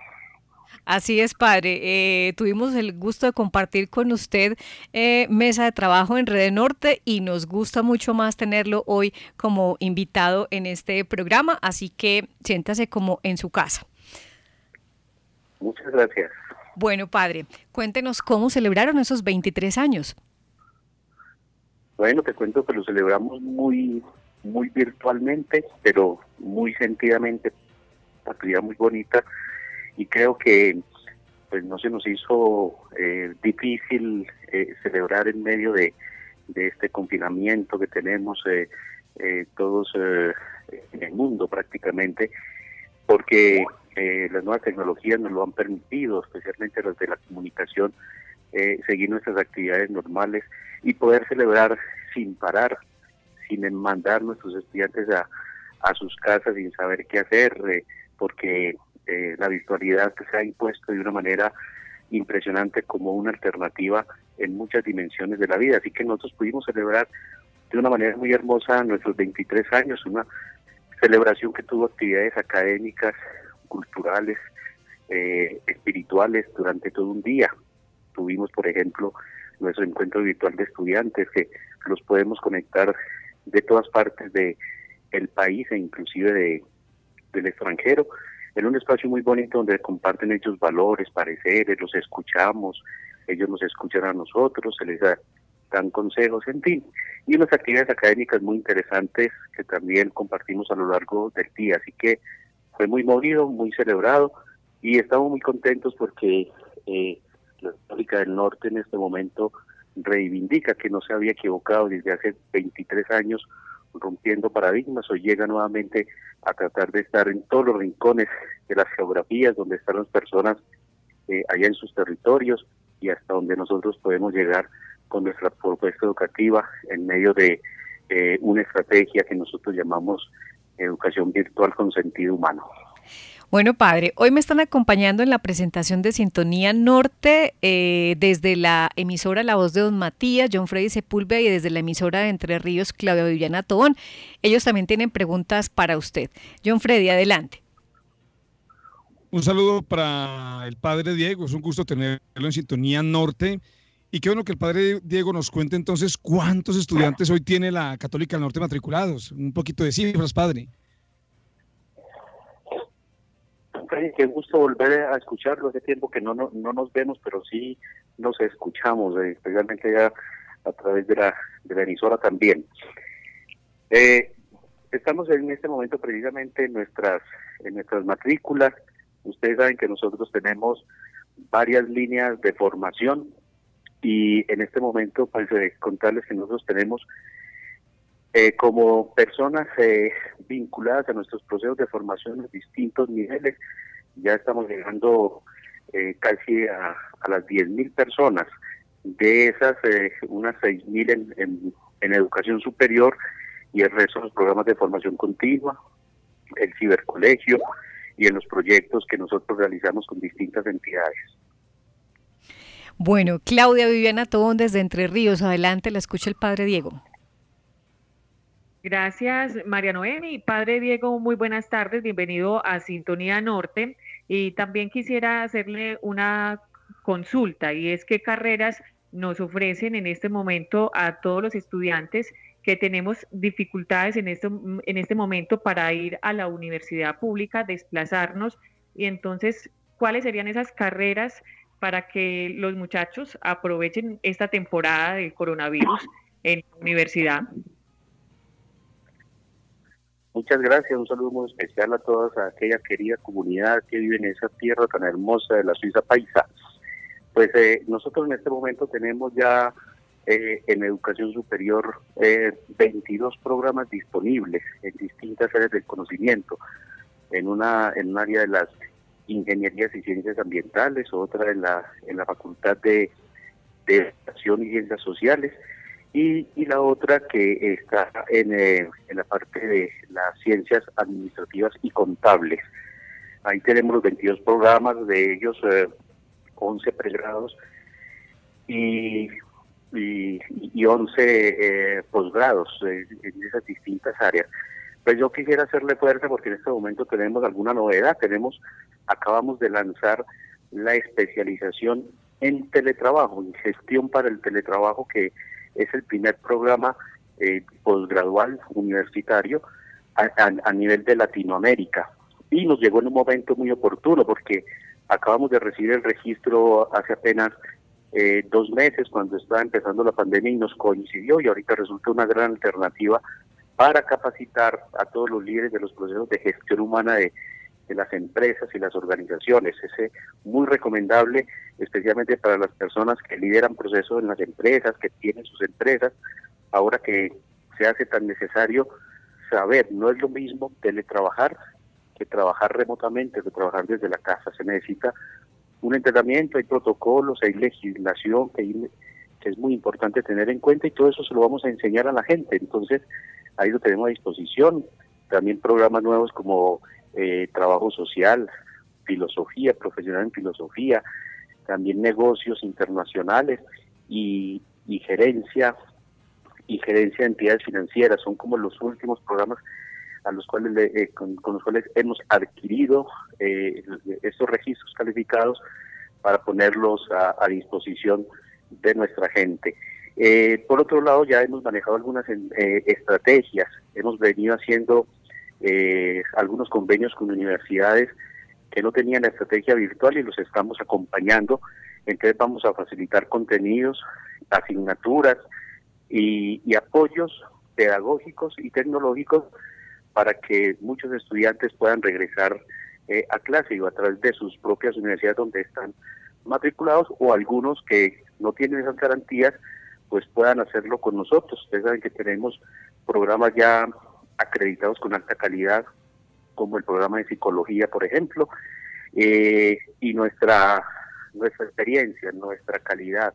Así es, padre. Eh, tuvimos el gusto de compartir con usted eh, mesa de trabajo en Red Norte y nos gusta mucho más tenerlo hoy como invitado en este programa, así que siéntase como en su casa.
Muchas gracias.
Bueno, padre, cuéntenos cómo celebraron esos 23 años.
Bueno, te cuento que lo celebramos muy, muy virtualmente, pero muy sentidamente, una actividad muy bonita y creo que pues no se nos hizo eh, difícil eh, celebrar en medio de, de este confinamiento que tenemos eh, eh, todos en el mundo prácticamente, porque las nuevas tecnologías nos lo han permitido, especialmente las de la comunicación, seguir nuestras actividades normales y poder celebrar sin parar, sin mandar nuestros estudiantes a, a sus casas sin saber qué hacer, porque la virtualidad se ha impuesto de una manera impresionante como una alternativa en muchas dimensiones de la vida. Así que nosotros pudimos celebrar de una manera muy hermosa nuestros 23 años, una celebración que tuvo actividades académicas, culturales, eh, espirituales durante todo un día. Tuvimos, por ejemplo, nuestro encuentro virtual de estudiantes que los podemos conectar de todas partes de el país e inclusive de, del extranjero en un espacio muy bonito donde comparten ellos valores, pareceres, los escuchamos, ellos nos escuchan a nosotros, se les dan consejos, en fin, y unas actividades académicas muy interesantes que también compartimos a lo largo del día. Así que fue muy movido, muy celebrado y estamos muy contentos porque eh, la Católica del Norte en este momento reivindica que no se había equivocado desde hace 23 años rompiendo paradigmas o llega nuevamente a tratar de estar en todos los rincones de las geografías donde están las personas eh, allá en sus territorios y hasta donde nosotros podemos llegar con nuestra propuesta educativa en medio de eh, una estrategia que nosotros llamamos educación virtual con sentido humano.
Bueno, padre, hoy me están acompañando en la presentación de Sintonía Norte eh, desde la emisora La Voz de Don Matías, John Freddy Sepúlveda y desde la emisora de Entre Ríos, Claudia Viviana Tobón. Ellos también tienen preguntas para usted. John Freddy, adelante.
Un saludo para el padre Diego, es un gusto tenerlo en Sintonía Norte. Y qué bueno que el padre Diego nos cuente entonces cuántos estudiantes hoy tiene la Católica del Norte matriculados. Un poquito de cifras, padre.
Qué gusto volver a escucharlo. Hace tiempo que no, no, nos vemos, pero sí nos escuchamos, eh, especialmente ya a través de la, de la emisora también. Eh, estamos en este momento precisamente en nuestras, en nuestras matrículas. Ustedes saben que nosotros tenemos varias líneas de formación y en este momento, pues, contarles que nosotros tenemos eh, como personas eh, vinculadas a nuestros procesos de formación en distintos niveles, ya estamos llegando eh, casi a, las 10.000 personas. De esas, unas 6.000 en, en, en educación superior y el resto en los programas de formación continua, el cibercolegio y en los proyectos que nosotros realizamos con distintas entidades.
Bueno, Claudia Viviana Tobón desde Entre Ríos, adelante, la escucha el padre Diego.
Gracias, María Noemi. Padre Diego, muy buenas tardes. Bienvenido a Sintonía Norte. Y también quisiera hacerle una consulta y es qué carreras nos ofrecen en este momento a todos los estudiantes que tenemos dificultades en este, en este momento para ir a la universidad pública, desplazarnos. Y entonces, ¿cuáles serían esas carreras para que los muchachos aprovechen esta temporada del coronavirus en la universidad?
Muchas gracias, un saludo muy especial a toda aquella querida comunidad que vive en esa tierra tan hermosa de la Suiza Paisa. Pues eh, nosotros en este momento tenemos ya eh, en educación superior 22 eh, programas disponibles en distintas áreas del conocimiento, en una en un área de las ingenierías y ciencias ambientales, otra en la en la facultad de de educación y ciencias sociales y, la otra que está en, eh, en la parte de las ciencias administrativas y contables. Ahí tenemos los 22 programas, de ellos 11 eh, pregrados y, y, y 11 eh, posgrados en esas distintas áreas. Pues yo quisiera hacerle fuerza porque en este momento tenemos alguna novedad. Tenemos, acabamos de lanzar la especialización en teletrabajo, en gestión para el teletrabajo que es el primer programa eh, posgradual universitario a, nivel de Latinoamérica. Y nos llegó en un momento muy oportuno porque acabamos de recibir el registro hace apenas eh, dos meses cuando estaba empezando la pandemia y nos coincidió y ahorita resulta una gran alternativa para capacitar a todos los líderes de los procesos de gestión humana de, de las empresas y las organizaciones. Es muy recomendable, especialmente para las personas que lideran procesos en las empresas, que tienen sus empresas, ahora que se hace tan necesario saber, no es lo mismo teletrabajar que trabajar remotamente, que trabajar desde la casa. Se necesita un entrenamiento, hay protocolos, hay legislación que, que es muy importante tener en cuenta y todo eso se lo vamos a enseñar a la gente. Entonces, ahí lo tenemos a disposición. También programas nuevos como eh, trabajo social, filosofía, profesional en filosofía, también negocios internacionales y, gerencia y gerencia de entidades financieras. Son como los últimos programas a los cuales eh, con, los cuales hemos adquirido eh, estos registros calificados para ponerlos a, disposición de nuestra gente. Eh, por otro lado, ya hemos manejado algunas estrategias, hemos venido haciendo algunos convenios con universidades que no tenían la estrategia virtual y los estamos acompañando. Entonces vamos a facilitar contenidos, asignaturas y apoyos pedagógicos y tecnológicos para que muchos estudiantes puedan regresar eh, a clase y a través de sus propias universidades donde están matriculados o algunos que no tienen esas garantías pues puedan hacerlo con nosotros. Ustedes saben que tenemos programas ya acreditados con alta calidad, como el programa de psicología, por ejemplo, eh, y nuestra, nuestra experiencia, nuestra calidad,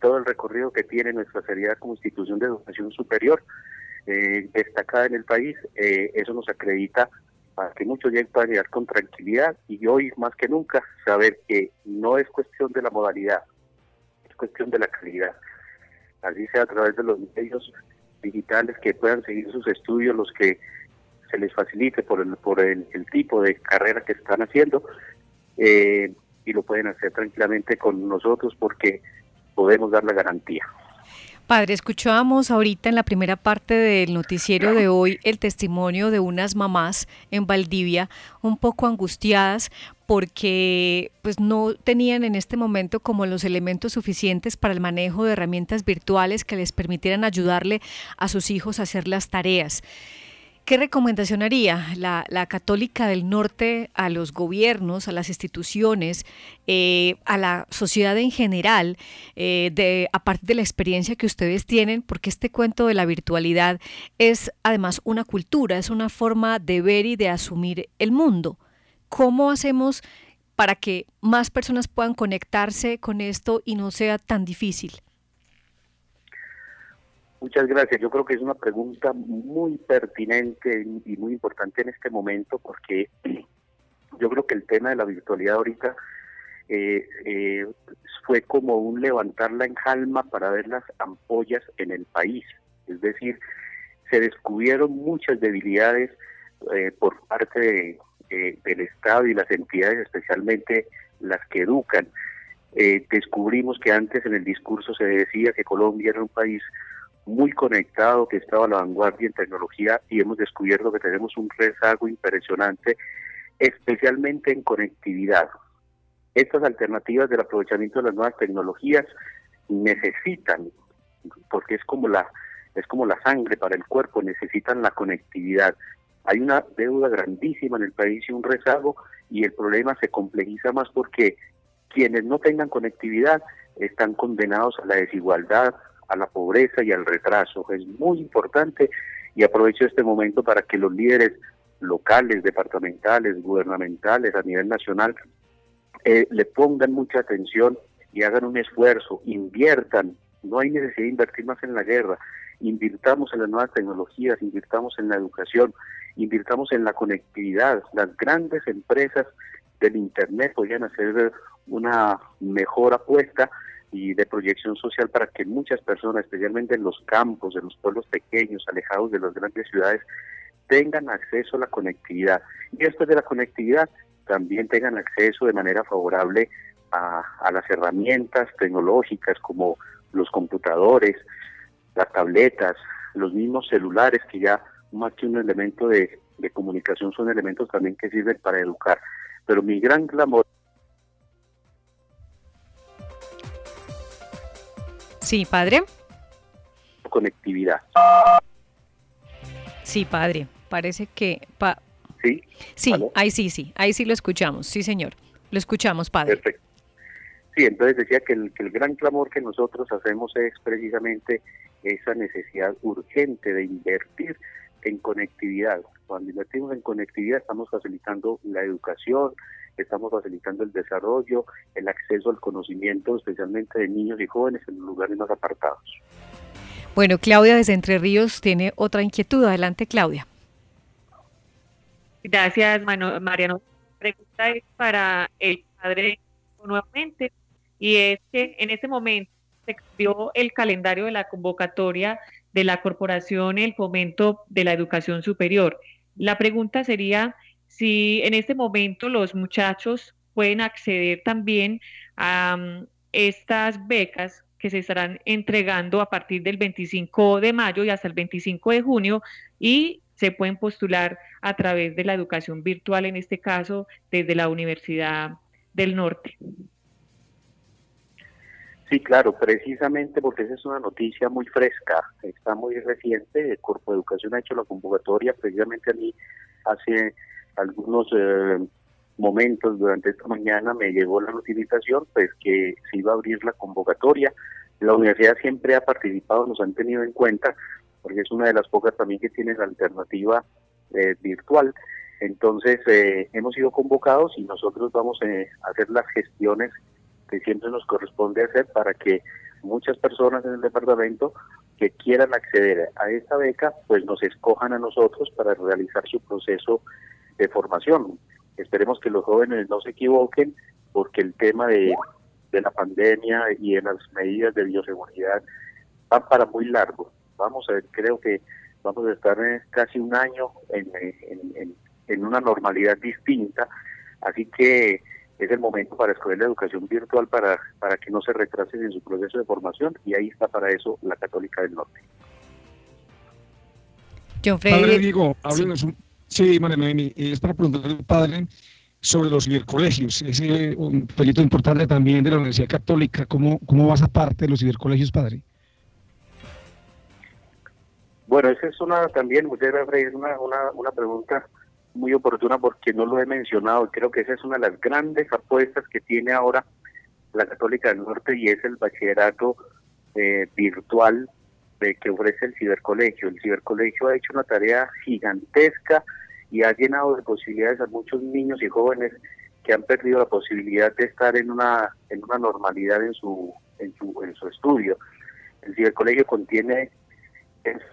todo el recorrido que tiene nuestra seriedad como institución de educación superior, eh, destacada en el país, eh, eso nos acredita para que muchos ya puedan llegar con tranquilidad y hoy más que nunca saber que no es cuestión de la modalidad, es cuestión de la calidad. Así sea a través de los medios digitales que puedan seguir sus estudios, los que se les facilite por el, por el, tipo de carrera que están haciendo eh, y lo pueden hacer tranquilamente con nosotros porque podemos dar la garantía.
Padre, escuchábamos ahorita en la primera parte del noticiero de hoy el testimonio de unas mamás en Valdivia un poco angustiadas porque pues no tenían en este momento como los elementos suficientes para el manejo de herramientas virtuales que les permitieran ayudarle a sus hijos a hacer las tareas. ¿Qué recomendación haría la, Católica del Norte a los gobiernos, a las instituciones, eh, a la sociedad en general, eh, de, a partir de la experiencia que ustedes tienen? Porque este cuento de la virtualidad es además una cultura, es una forma de ver y de asumir el mundo. ¿Cómo hacemos para que más personas puedan conectarse con esto y no sea tan difícil?
Muchas gracias. Yo creo que es una pregunta muy pertinente y muy importante en este momento porque <clears throat> yo creo que el tema de la virtualidad ahorita eh, eh, fue como un levantar la enjalma para ver las ampollas en el país. Es decir, se descubrieron muchas debilidades eh, por parte del Estado y las entidades, especialmente las que educan. descubrimos que antes en el discurso se decía que Colombia era un país muy conectado, que estaba a la vanguardia en tecnología y hemos descubierto que tenemos un rezago impresionante, especialmente en conectividad. Estas alternativas del aprovechamiento de las nuevas tecnologías necesitan, porque es como la es como la sangre para el cuerpo, necesitan la conectividad. Hay una deuda grandísima en el país y un rezago y el problema se complejiza más porque quienes no tengan conectividad están condenados a la desigualdad, a la pobreza y al retraso. Es muy importante y aprovecho este momento para que los líderes locales, departamentales, gubernamentales, a nivel nacional, eh, le pongan mucha atención y hagan un esfuerzo, inviertan. No hay necesidad de invertir más en la guerra. Invirtamos en las nuevas tecnologías, invirtamos en la educación, invirtamos en la conectividad. Las grandes empresas del Internet podrían hacer una mejor apuesta y de proyección social para que muchas personas, especialmente en los campos, en los pueblos pequeños, alejados de las grandes ciudades, tengan acceso a la conectividad. Y después de la conectividad, también tengan acceso de manera favorable a, las herramientas tecnológicas como los computadores, las tabletas, los mismos celulares que ya más que un elemento de, de comunicación son elementos también que sirven para educar. Pero mi gran clamor
Sí, padre.
Conectividad.
Sí, padre. Parece que...
¿Sí?
Sí, ahí sí, sí, ahí sí lo escuchamos, sí señor, lo escuchamos, padre.
Perfecto. Sí, entonces decía que el, que el gran clamor que nosotros hacemos es precisamente esa necesidad urgente de invertir en conectividad. Cuando invertimos en conectividad estamos facilitando la educación, estamos facilitando el desarrollo, el acceso al conocimiento, especialmente de niños y jóvenes en los lugares más apartados.
Bueno, Claudia desde Entre Ríos tiene otra inquietud. Adelante, Claudia.
Gracias, Mariano. Pregunta es para el padre nuevamente, y es que en este momento se cambió el calendario de la convocatoria de la Corporación El Fomento de la Educación Superior. La pregunta sería si en este momento los muchachos pueden acceder también a mm, estas becas que se estarán entregando a partir del 25 de mayo y hasta el 25 de junio y se pueden postular a través de la educación virtual, en este caso desde la Universidad del Norte.
Sí, claro, precisamente porque esa es una noticia muy fresca, está muy reciente. El Corpo de Educación ha hecho la convocatoria precisamente a mí hace algunos eh, momentos durante esta mañana me llegó la notificación pues que se iba a abrir la convocatoria. La universidad siempre ha participado, nos han tenido en cuenta, porque es una de las pocas también que tiene la alternativa eh, virtual. Entonces eh, hemos sido convocados y nosotros vamos a hacer las gestiones que siempre nos corresponde hacer para que muchas personas en el departamento que quieran acceder a esta beca, pues nos escojan a nosotros para realizar su proceso de formación. Esperemos que los jóvenes no se equivoquen porque el tema de, la pandemia y de las medidas de bioseguridad van para muy largo. Vamos a ver, creo que vamos a estar casi un año en, en, en una normalidad distinta, así que es el momento para escoger la educación virtual para, para que no se retrasen en su proceso de formación y ahí está para eso la Católica del Norte.
John Padre Diego, sí, sí es para preguntarle al padre sobre los cibercolegios. Es un proyecto importante también de la Universidad Católica. ¿Cómo, cómo vas a parte de los cibercolegios, padre?
Bueno, esa es una también, gracias, una, una, una pregunta muy oportuna porque no lo he mencionado. Creo que esa es una de las grandes apuestas que tiene ahora la Católica del Norte y es el bachillerato eh, virtual que ofrece el cibercolegio. El cibercolegio ha hecho una tarea gigantesca y ha llenado de posibilidades a muchos niños y jóvenes que han perdido la posibilidad de estar en una en una normalidad en su en su en su estudio. El cibercolegio contiene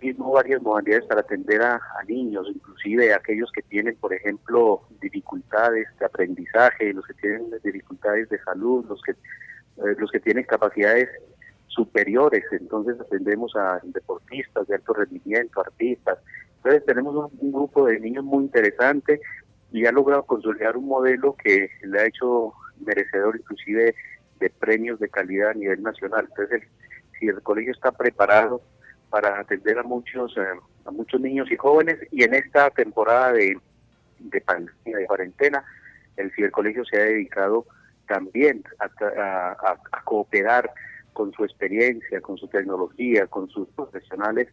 mismo varias modalidades para atender a, niños, inclusive aquellos que tienen, por ejemplo, dificultades de aprendizaje, los que tienen dificultades de salud, los que eh, los que tienen capacidades superiores. Entonces atendemos a deportistas de alto rendimiento, artistas. Entonces tenemos un, grupo de niños muy interesante y ha logrado consolidar un modelo que le ha hecho merecedor inclusive de premios de calidad a nivel nacional. Entonces, si el colegio está preparado para atender a muchos eh, a muchos niños y jóvenes y en esta temporada de, de pandemia, de cuarentena, el cibercolegio se ha dedicado también a, cooperar con su experiencia, con su tecnología, con sus profesionales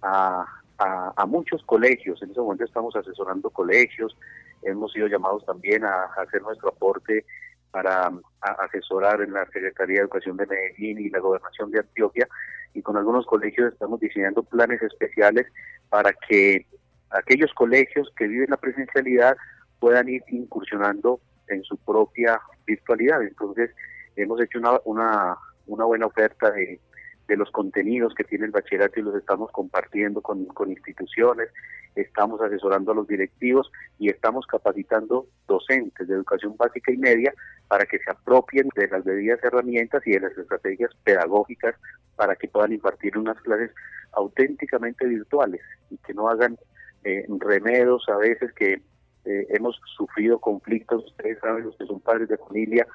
a, a, muchos colegios. En ese momento estamos asesorando colegios, hemos sido llamados también a, hacer nuestro aporte para asesorar en la Secretaría de Educación de Medellín y la Gobernación de Antioquia y con algunos colegios estamos diseñando planes especiales para que aquellos colegios que viven la presencialidad puedan ir incursionando en su propia virtualidad. Entonces, hemos hecho una, una, una buena oferta de, de los contenidos que tiene el bachillerato y los estamos compartiendo con, con, instituciones, estamos asesorando a los directivos y estamos capacitando docentes de educación básica y media para que se apropien de las debidas herramientas y de las estrategias pedagógicas para que puedan impartir unas clases auténticamente virtuales y que no hagan eh, remedos a veces que eh, hemos sufrido conflictos, ustedes saben, los que son padres de familia,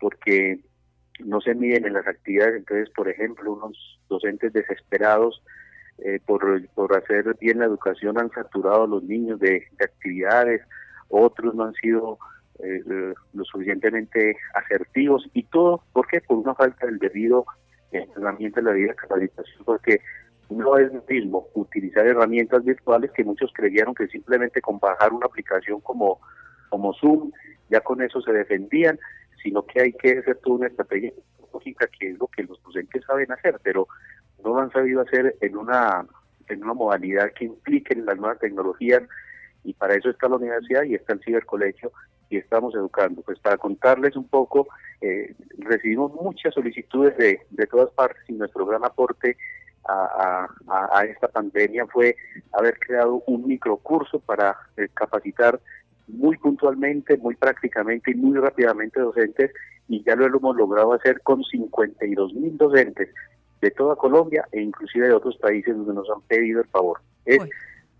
porque no se miden en las actividades, entonces, por ejemplo, unos docentes desesperados eh, por, hacer bien la educación han saturado los niños de, actividades, otros no han sido eh, lo suficientemente asertivos. Y todo, ¿por qué? Por una falta del debido entrenamiento de la vida capacitación, porque no es lo mismo utilizar herramientas virtuales que muchos creyeron que simplemente con bajar una aplicación como, como Zoom, ya con eso se defendían, sino que hay que hacer toda una estrategia lógica que es lo que los docentes saben hacer, pero no lo han sabido hacer en una, en una modalidad que implique las nuevas tecnologías y para eso está la universidad y está el cibercolegio y estamos educando. Pues para contarles un poco, eh, recibimos muchas solicitudes de, de todas partes y nuestro gran aporte a, a, esta pandemia fue haber creado un microcurso para eh, capacitar muy puntualmente, muy prácticamente y muy rápidamente docentes y ya lo hemos logrado hacer con 52 mil docentes de toda Colombia e inclusive de otros países donde nos han pedido el favor. Es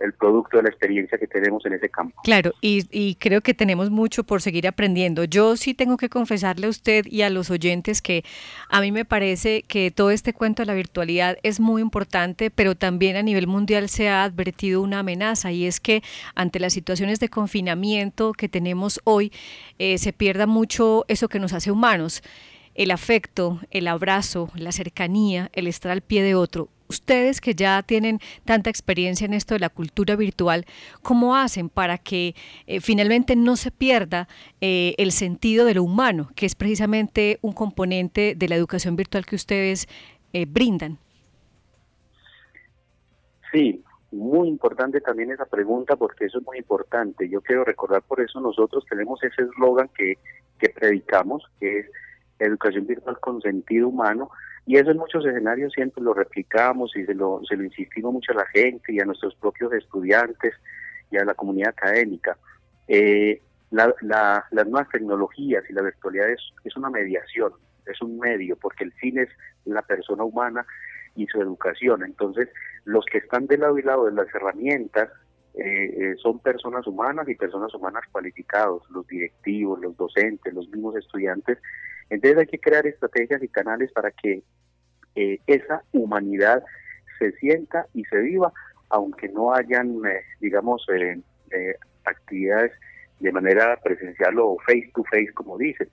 el producto de la experiencia que tenemos en ese campo.
Claro, y, creo que tenemos mucho por seguir aprendiendo. Yo sí tengo que confesarle a usted y a los oyentes que a mí me parece que todo este cuento de la virtualidad es muy importante, pero también a nivel mundial se ha advertido una amenaza y es que ante las situaciones de confinamiento que tenemos hoy, eh, se pierda mucho eso que nos hace humanos el afecto, el abrazo, la cercanía, el estar al pie de otro. Ustedes que ya tienen tanta experiencia en esto de la cultura virtual, ¿cómo hacen para que eh, finalmente no se pierda eh, el sentido de lo humano, que es precisamente un componente de la educación virtual que ustedes eh, brindan?
Sí, muy importante también esa pregunta porque eso es muy importante. Yo quiero recordar por eso nosotros tenemos ese eslogan que, que predicamos, que es educación virtual con sentido humano, y eso en muchos escenarios siempre lo replicamos y se lo, se lo insistimos mucho a la gente y a nuestros propios estudiantes y a la comunidad académica. Eh, las nuevas tecnologías y la virtualidad es, es una mediación, es un medio, porque el fin es la persona humana y su educación. Entonces, los que están del lado y lado de las herramientas eh, eh, son personas humanas y personas humanas cualificados, los directivos, los docentes, los mismos estudiantes, entonces hay que crear estrategias y canales para que eh, esa humanidad se sienta y se viva, aunque no hayan, eh, digamos, eh, actividades de manera presencial o face to face, como dicen.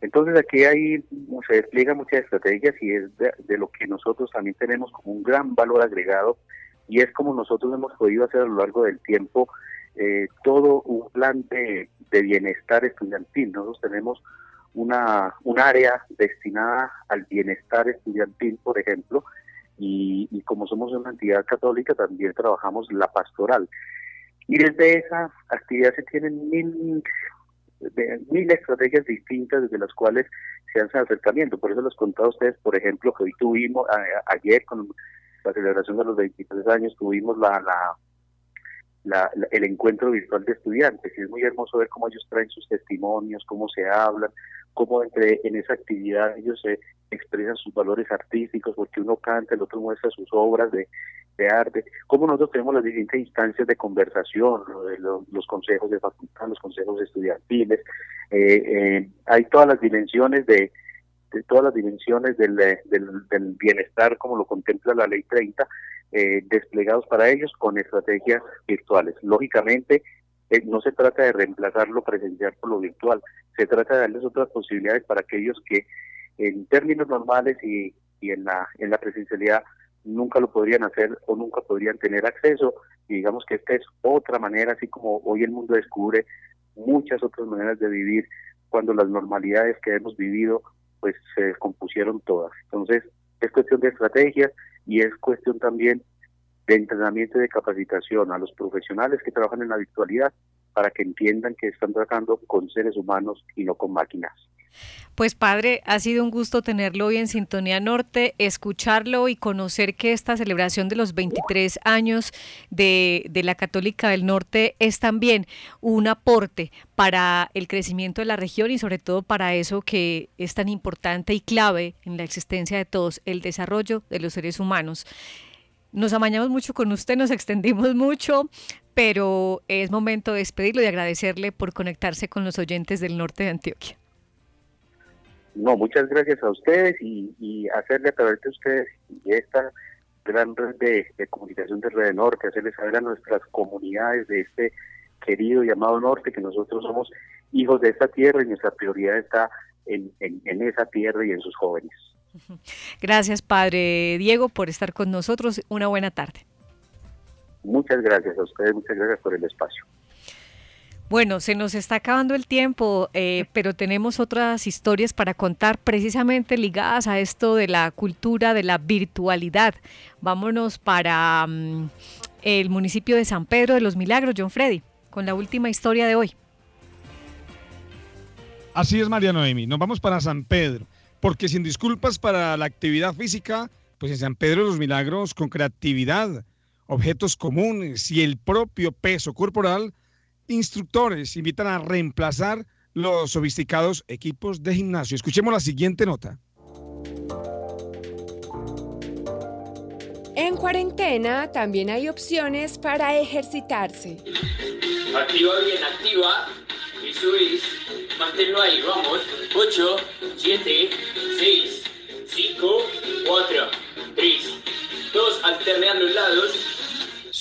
Entonces aquí hay, se despliegan muchas estrategias y es de, lo que nosotros también tenemos como un gran valor agregado y es como nosotros hemos podido hacer a lo largo del tiempo todo un plan de bienestar estudiantil. Nosotros tenemos una, un área destinada al bienestar estudiantil, por ejemplo, y, como somos una entidad católica también trabajamos la pastoral. Y desde esa actividad se tienen mil, mil estrategias distintas desde las cuales se hace acercamiento. Por eso les contaba a ustedes, por ejemplo, que hoy tuvimos, ayer con la celebración de los 23 años, tuvimos la, la, el encuentro virtual de estudiantes. Y es muy hermoso ver cómo ellos traen sus testimonios, cómo se hablan, cómo entre, en esa actividad ellos se expresan sus valores artísticos, porque uno canta, el otro muestra sus obras de, arte, cómo nosotros tenemos las distintas instancias de conversación, los, consejos de facultad, los consejos estudiantiles, eh, eh, hay todas las dimensiones de, todas las dimensiones del, del, bienestar como lo contempla la ley 30, eh, desplegados para ellos con estrategias virtuales. Lógicamente, eh, no se trata de reemplazar lo presencial por lo virtual, se trata de darles otras posibilidades para aquellos que en términos normales y, en, la, en la presencialidad nunca lo podrían hacer o nunca podrían tener acceso. Y digamos que esta es otra manera, así como hoy el mundo descubre muchas otras maneras de vivir cuando las normalidades que hemos vivido pues se descompusieron todas. Entonces es cuestión de estrategias y es cuestión también de entrenamiento y de capacitación a los profesionales que trabajan en la virtualidad para que entiendan que están tratando con seres humanos y no con máquinas.
Pues padre, ha sido un gusto tenerlo hoy en Sintonía Norte, escucharlo y conocer que esta celebración de los 23 años de, la Católica del Norte es también un aporte para el crecimiento de la región y sobre todo para eso que es tan importante y clave en la existencia de todos, el desarrollo de los seres humanos. Nos amañamos mucho con usted, nos extendimos mucho, pero es momento de despedirlo y agradecerle por conectarse con los oyentes del norte de Antioquia.
No, muchas gracias a ustedes y, hacerle a través de ustedes y esta gran red de, comunicación de Red Norte, hacerles saber a nuestras comunidades de este querido llamado Norte que nosotros somos hijos de esta tierra y nuestra prioridad está en esa tierra y en sus jóvenes. <laughs>
Gracias, Padre Diego, por estar con nosotros. Una buena tarde.
Muchas gracias a ustedes, muchas gracias por el espacio.
Bueno, se nos está acabando el tiempo, eh, <laughs> pero tenemos otras historias para contar precisamente ligadas a esto de la cultura de la virtualidad. Vámonos para mm, el municipio de San Pedro de los Milagros, John Freddy, con la última historia de hoy.
Así es, María Noemi. Nos vamos para San Pedro, porque sin disculpas para la actividad física, pues en San Pedro de los Milagros, con creatividad, objetos comunes y el propio peso corporal, instructores invitan a reemplazar los sofisticados equipos de gimnasio. Escuchemos la siguiente nota.
En cuarentena también hay opciones para ejercitarse.
Activa bien, activa. Y subís. Manténlo ahí, vamos. 8, 7, 6, 5, 4, 3, 2, alternean los lados.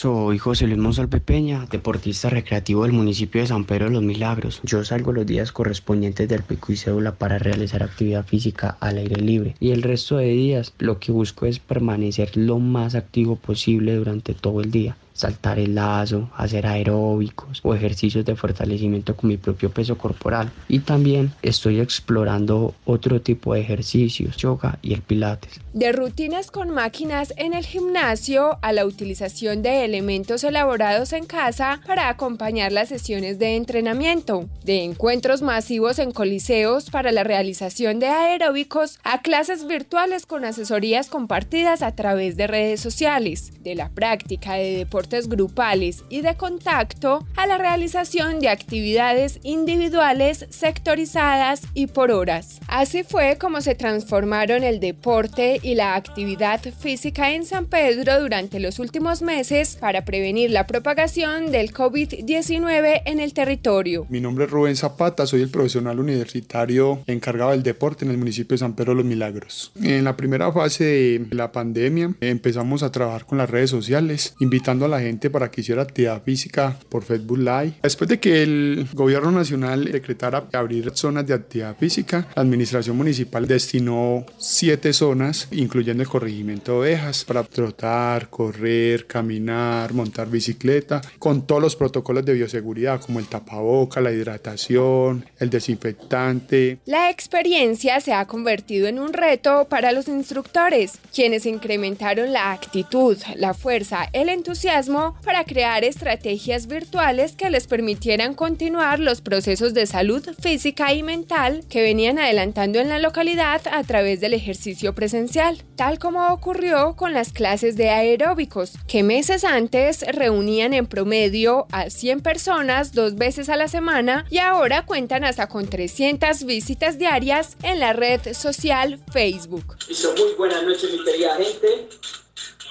Soy José Luis Monsalve Peña, deportista recreativo del municipio de San Pedro de los Milagros. Yo salgo los días correspondientes del pico y cédula para realizar actividad física al aire libre y el resto de días lo que busco es permanecer lo más activo posible durante todo el día saltar el lazo, hacer aeróbicos o ejercicios de fortalecimiento con mi propio peso corporal. Y también estoy explorando otro tipo de ejercicios, yoga y el pilates.
De rutinas con máquinas en el gimnasio a la utilización de elementos elaborados en casa para acompañar las sesiones de entrenamiento, de encuentros masivos en coliseos para la realización de aeróbicos a clases virtuales con asesorías compartidas a través de redes sociales, de la práctica de deportes grupales y de contacto a la realización de actividades individuales sectorizadas y por horas. Así fue como se transformaron el deporte y la actividad física en San Pedro durante los últimos meses para prevenir la propagación del COVID-19 en el territorio.
Mi nombre es Rubén Zapata, soy el profesional universitario encargado del deporte en el municipio de San Pedro de los Milagros. En la primera fase de la pandemia empezamos a trabajar con las redes sociales, invitando a la gente para que hiciera actividad física por Facebook Live. Después de que el gobierno nacional decretara abrir zonas de actividad física, la administración municipal destinó siete zonas, incluyendo el corregimiento de ovejas, para trotar, correr, caminar, montar bicicleta, con todos los protocolos de bioseguridad como el tapaboca, la hidratación, el desinfectante.
La experiencia se ha convertido en un reto para los instructores, quienes incrementaron la actitud, la fuerza, el entusiasmo para crear estrategias virtuales que les permitieran continuar los procesos de salud física y mental que venían adelantando en la localidad a través del ejercicio presencial, tal como ocurrió con las clases de aeróbicos, que meses antes reunían en promedio a 100 personas dos veces a la semana y ahora cuentan hasta con 300 visitas diarias en la red social Facebook.
muy buenas noches, mi gente.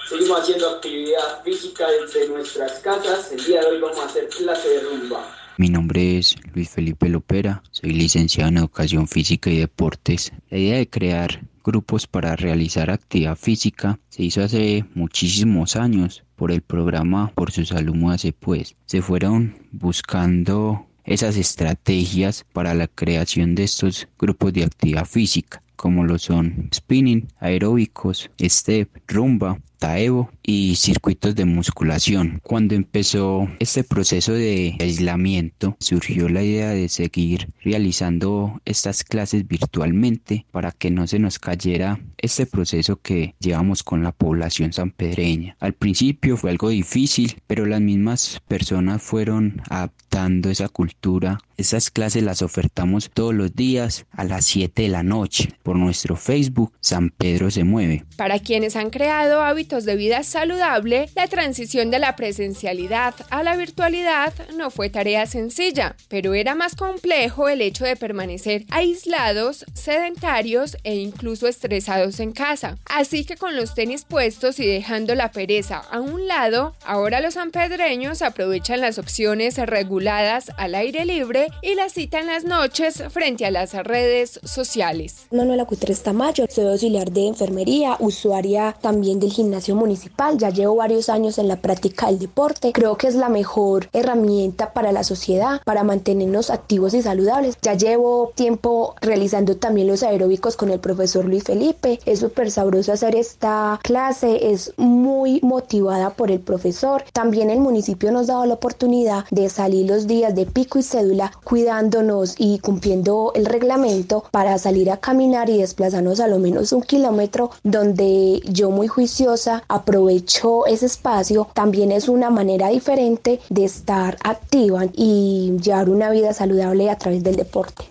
Seguimos haciendo actividad física desde nuestras casas. El día de hoy vamos a hacer clase de rumba.
Mi nombre es Luis Felipe Lopera, soy licenciado en Educación Física y Deportes. La idea de crear grupos para realizar actividad física se hizo hace muchísimos años por el programa Por su salud hace pues. Se fueron buscando esas estrategias para la creación de estos grupos de actividad física como lo son spinning, aeróbicos, step, rumba, taebo y circuitos de musculación. Cuando empezó este proceso de aislamiento, surgió la idea de seguir realizando estas clases virtualmente para que no se nos cayera este proceso que llevamos con la población sanpedreña. Al principio fue algo difícil, pero las mismas personas fueron adaptando esa cultura. Esas clases las ofertamos todos los días a las 7 de la noche por nuestro Facebook San Pedro se mueve.
Para quienes han creado hábitos de vida saludable, la transición de la presencialidad a la virtualidad no fue tarea sencilla, pero era más complejo el hecho de permanecer aislados, sedentarios e incluso estresados en casa. Así que con los tenis puestos y dejando la pereza a un lado, ahora los sanpedreños aprovechan las opciones reguladas al aire libre y la cita en las noches frente a las redes sociales.
Manuela Cutres Tamayo, soy auxiliar de enfermería, usuaria también del gimnasio gimnasio municipal, ya llevo varios años en la práctica del deporte, creo que es la mejor herramienta para la sociedad, para mantenernos activos y saludables. Ya llevo tiempo realizando también los aeróbicos con el profesor Luis Felipe, es súper sabroso hacer esta clase, es muy motivada por el profesor. También el municipio nos ha dado la oportunidad de salir los días de pico y cédula cuidándonos y cumpliendo el reglamento para salir a caminar y desplazarnos a lo menos un kilómetro donde yo muy juiciosa aprovecho ese espacio. También es una manera diferente de estar activa y llevar una vida saludable a través del deporte.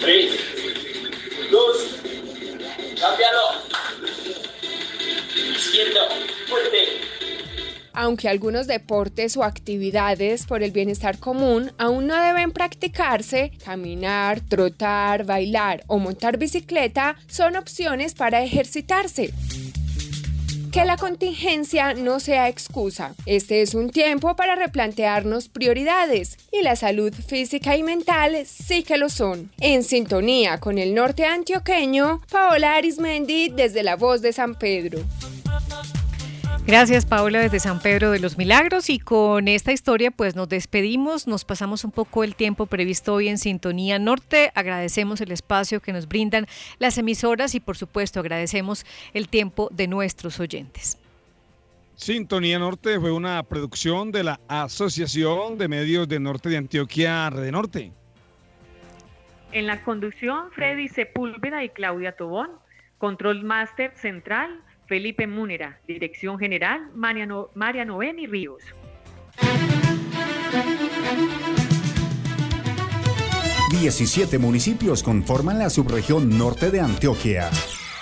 Tres, dos, Izquierdo, fuerte.
Aunque algunos deportes o actividades por el bienestar común aún no deben practicarse, caminar, trotar, bailar o montar bicicleta son opciones para ejercitarse. Que la contingencia no sea excusa. Este es un tiempo para replantearnos prioridades y la salud física y mental sí que lo son. En sintonía con el norte antioqueño, Paola Arismendi desde la voz de San Pedro.
Gracias Paola desde San Pedro de los Milagros y con esta historia pues nos despedimos, nos pasamos un poco el tiempo previsto hoy en Sintonía Norte, agradecemos el espacio que nos brindan las emisoras y por supuesto agradecemos el tiempo de nuestros oyentes.
Sintonía Norte fue una producción de la Asociación de Medios de Norte de Antioquia, Red Norte.
En la conducción, Freddy Sepúlveda y Claudia Tobón. Control Master Central, Felipe Múnera, Dirección General, Mariano, María Noveni Ríos.
Diecisiete municipios conforman la subregión norte de Antioquia.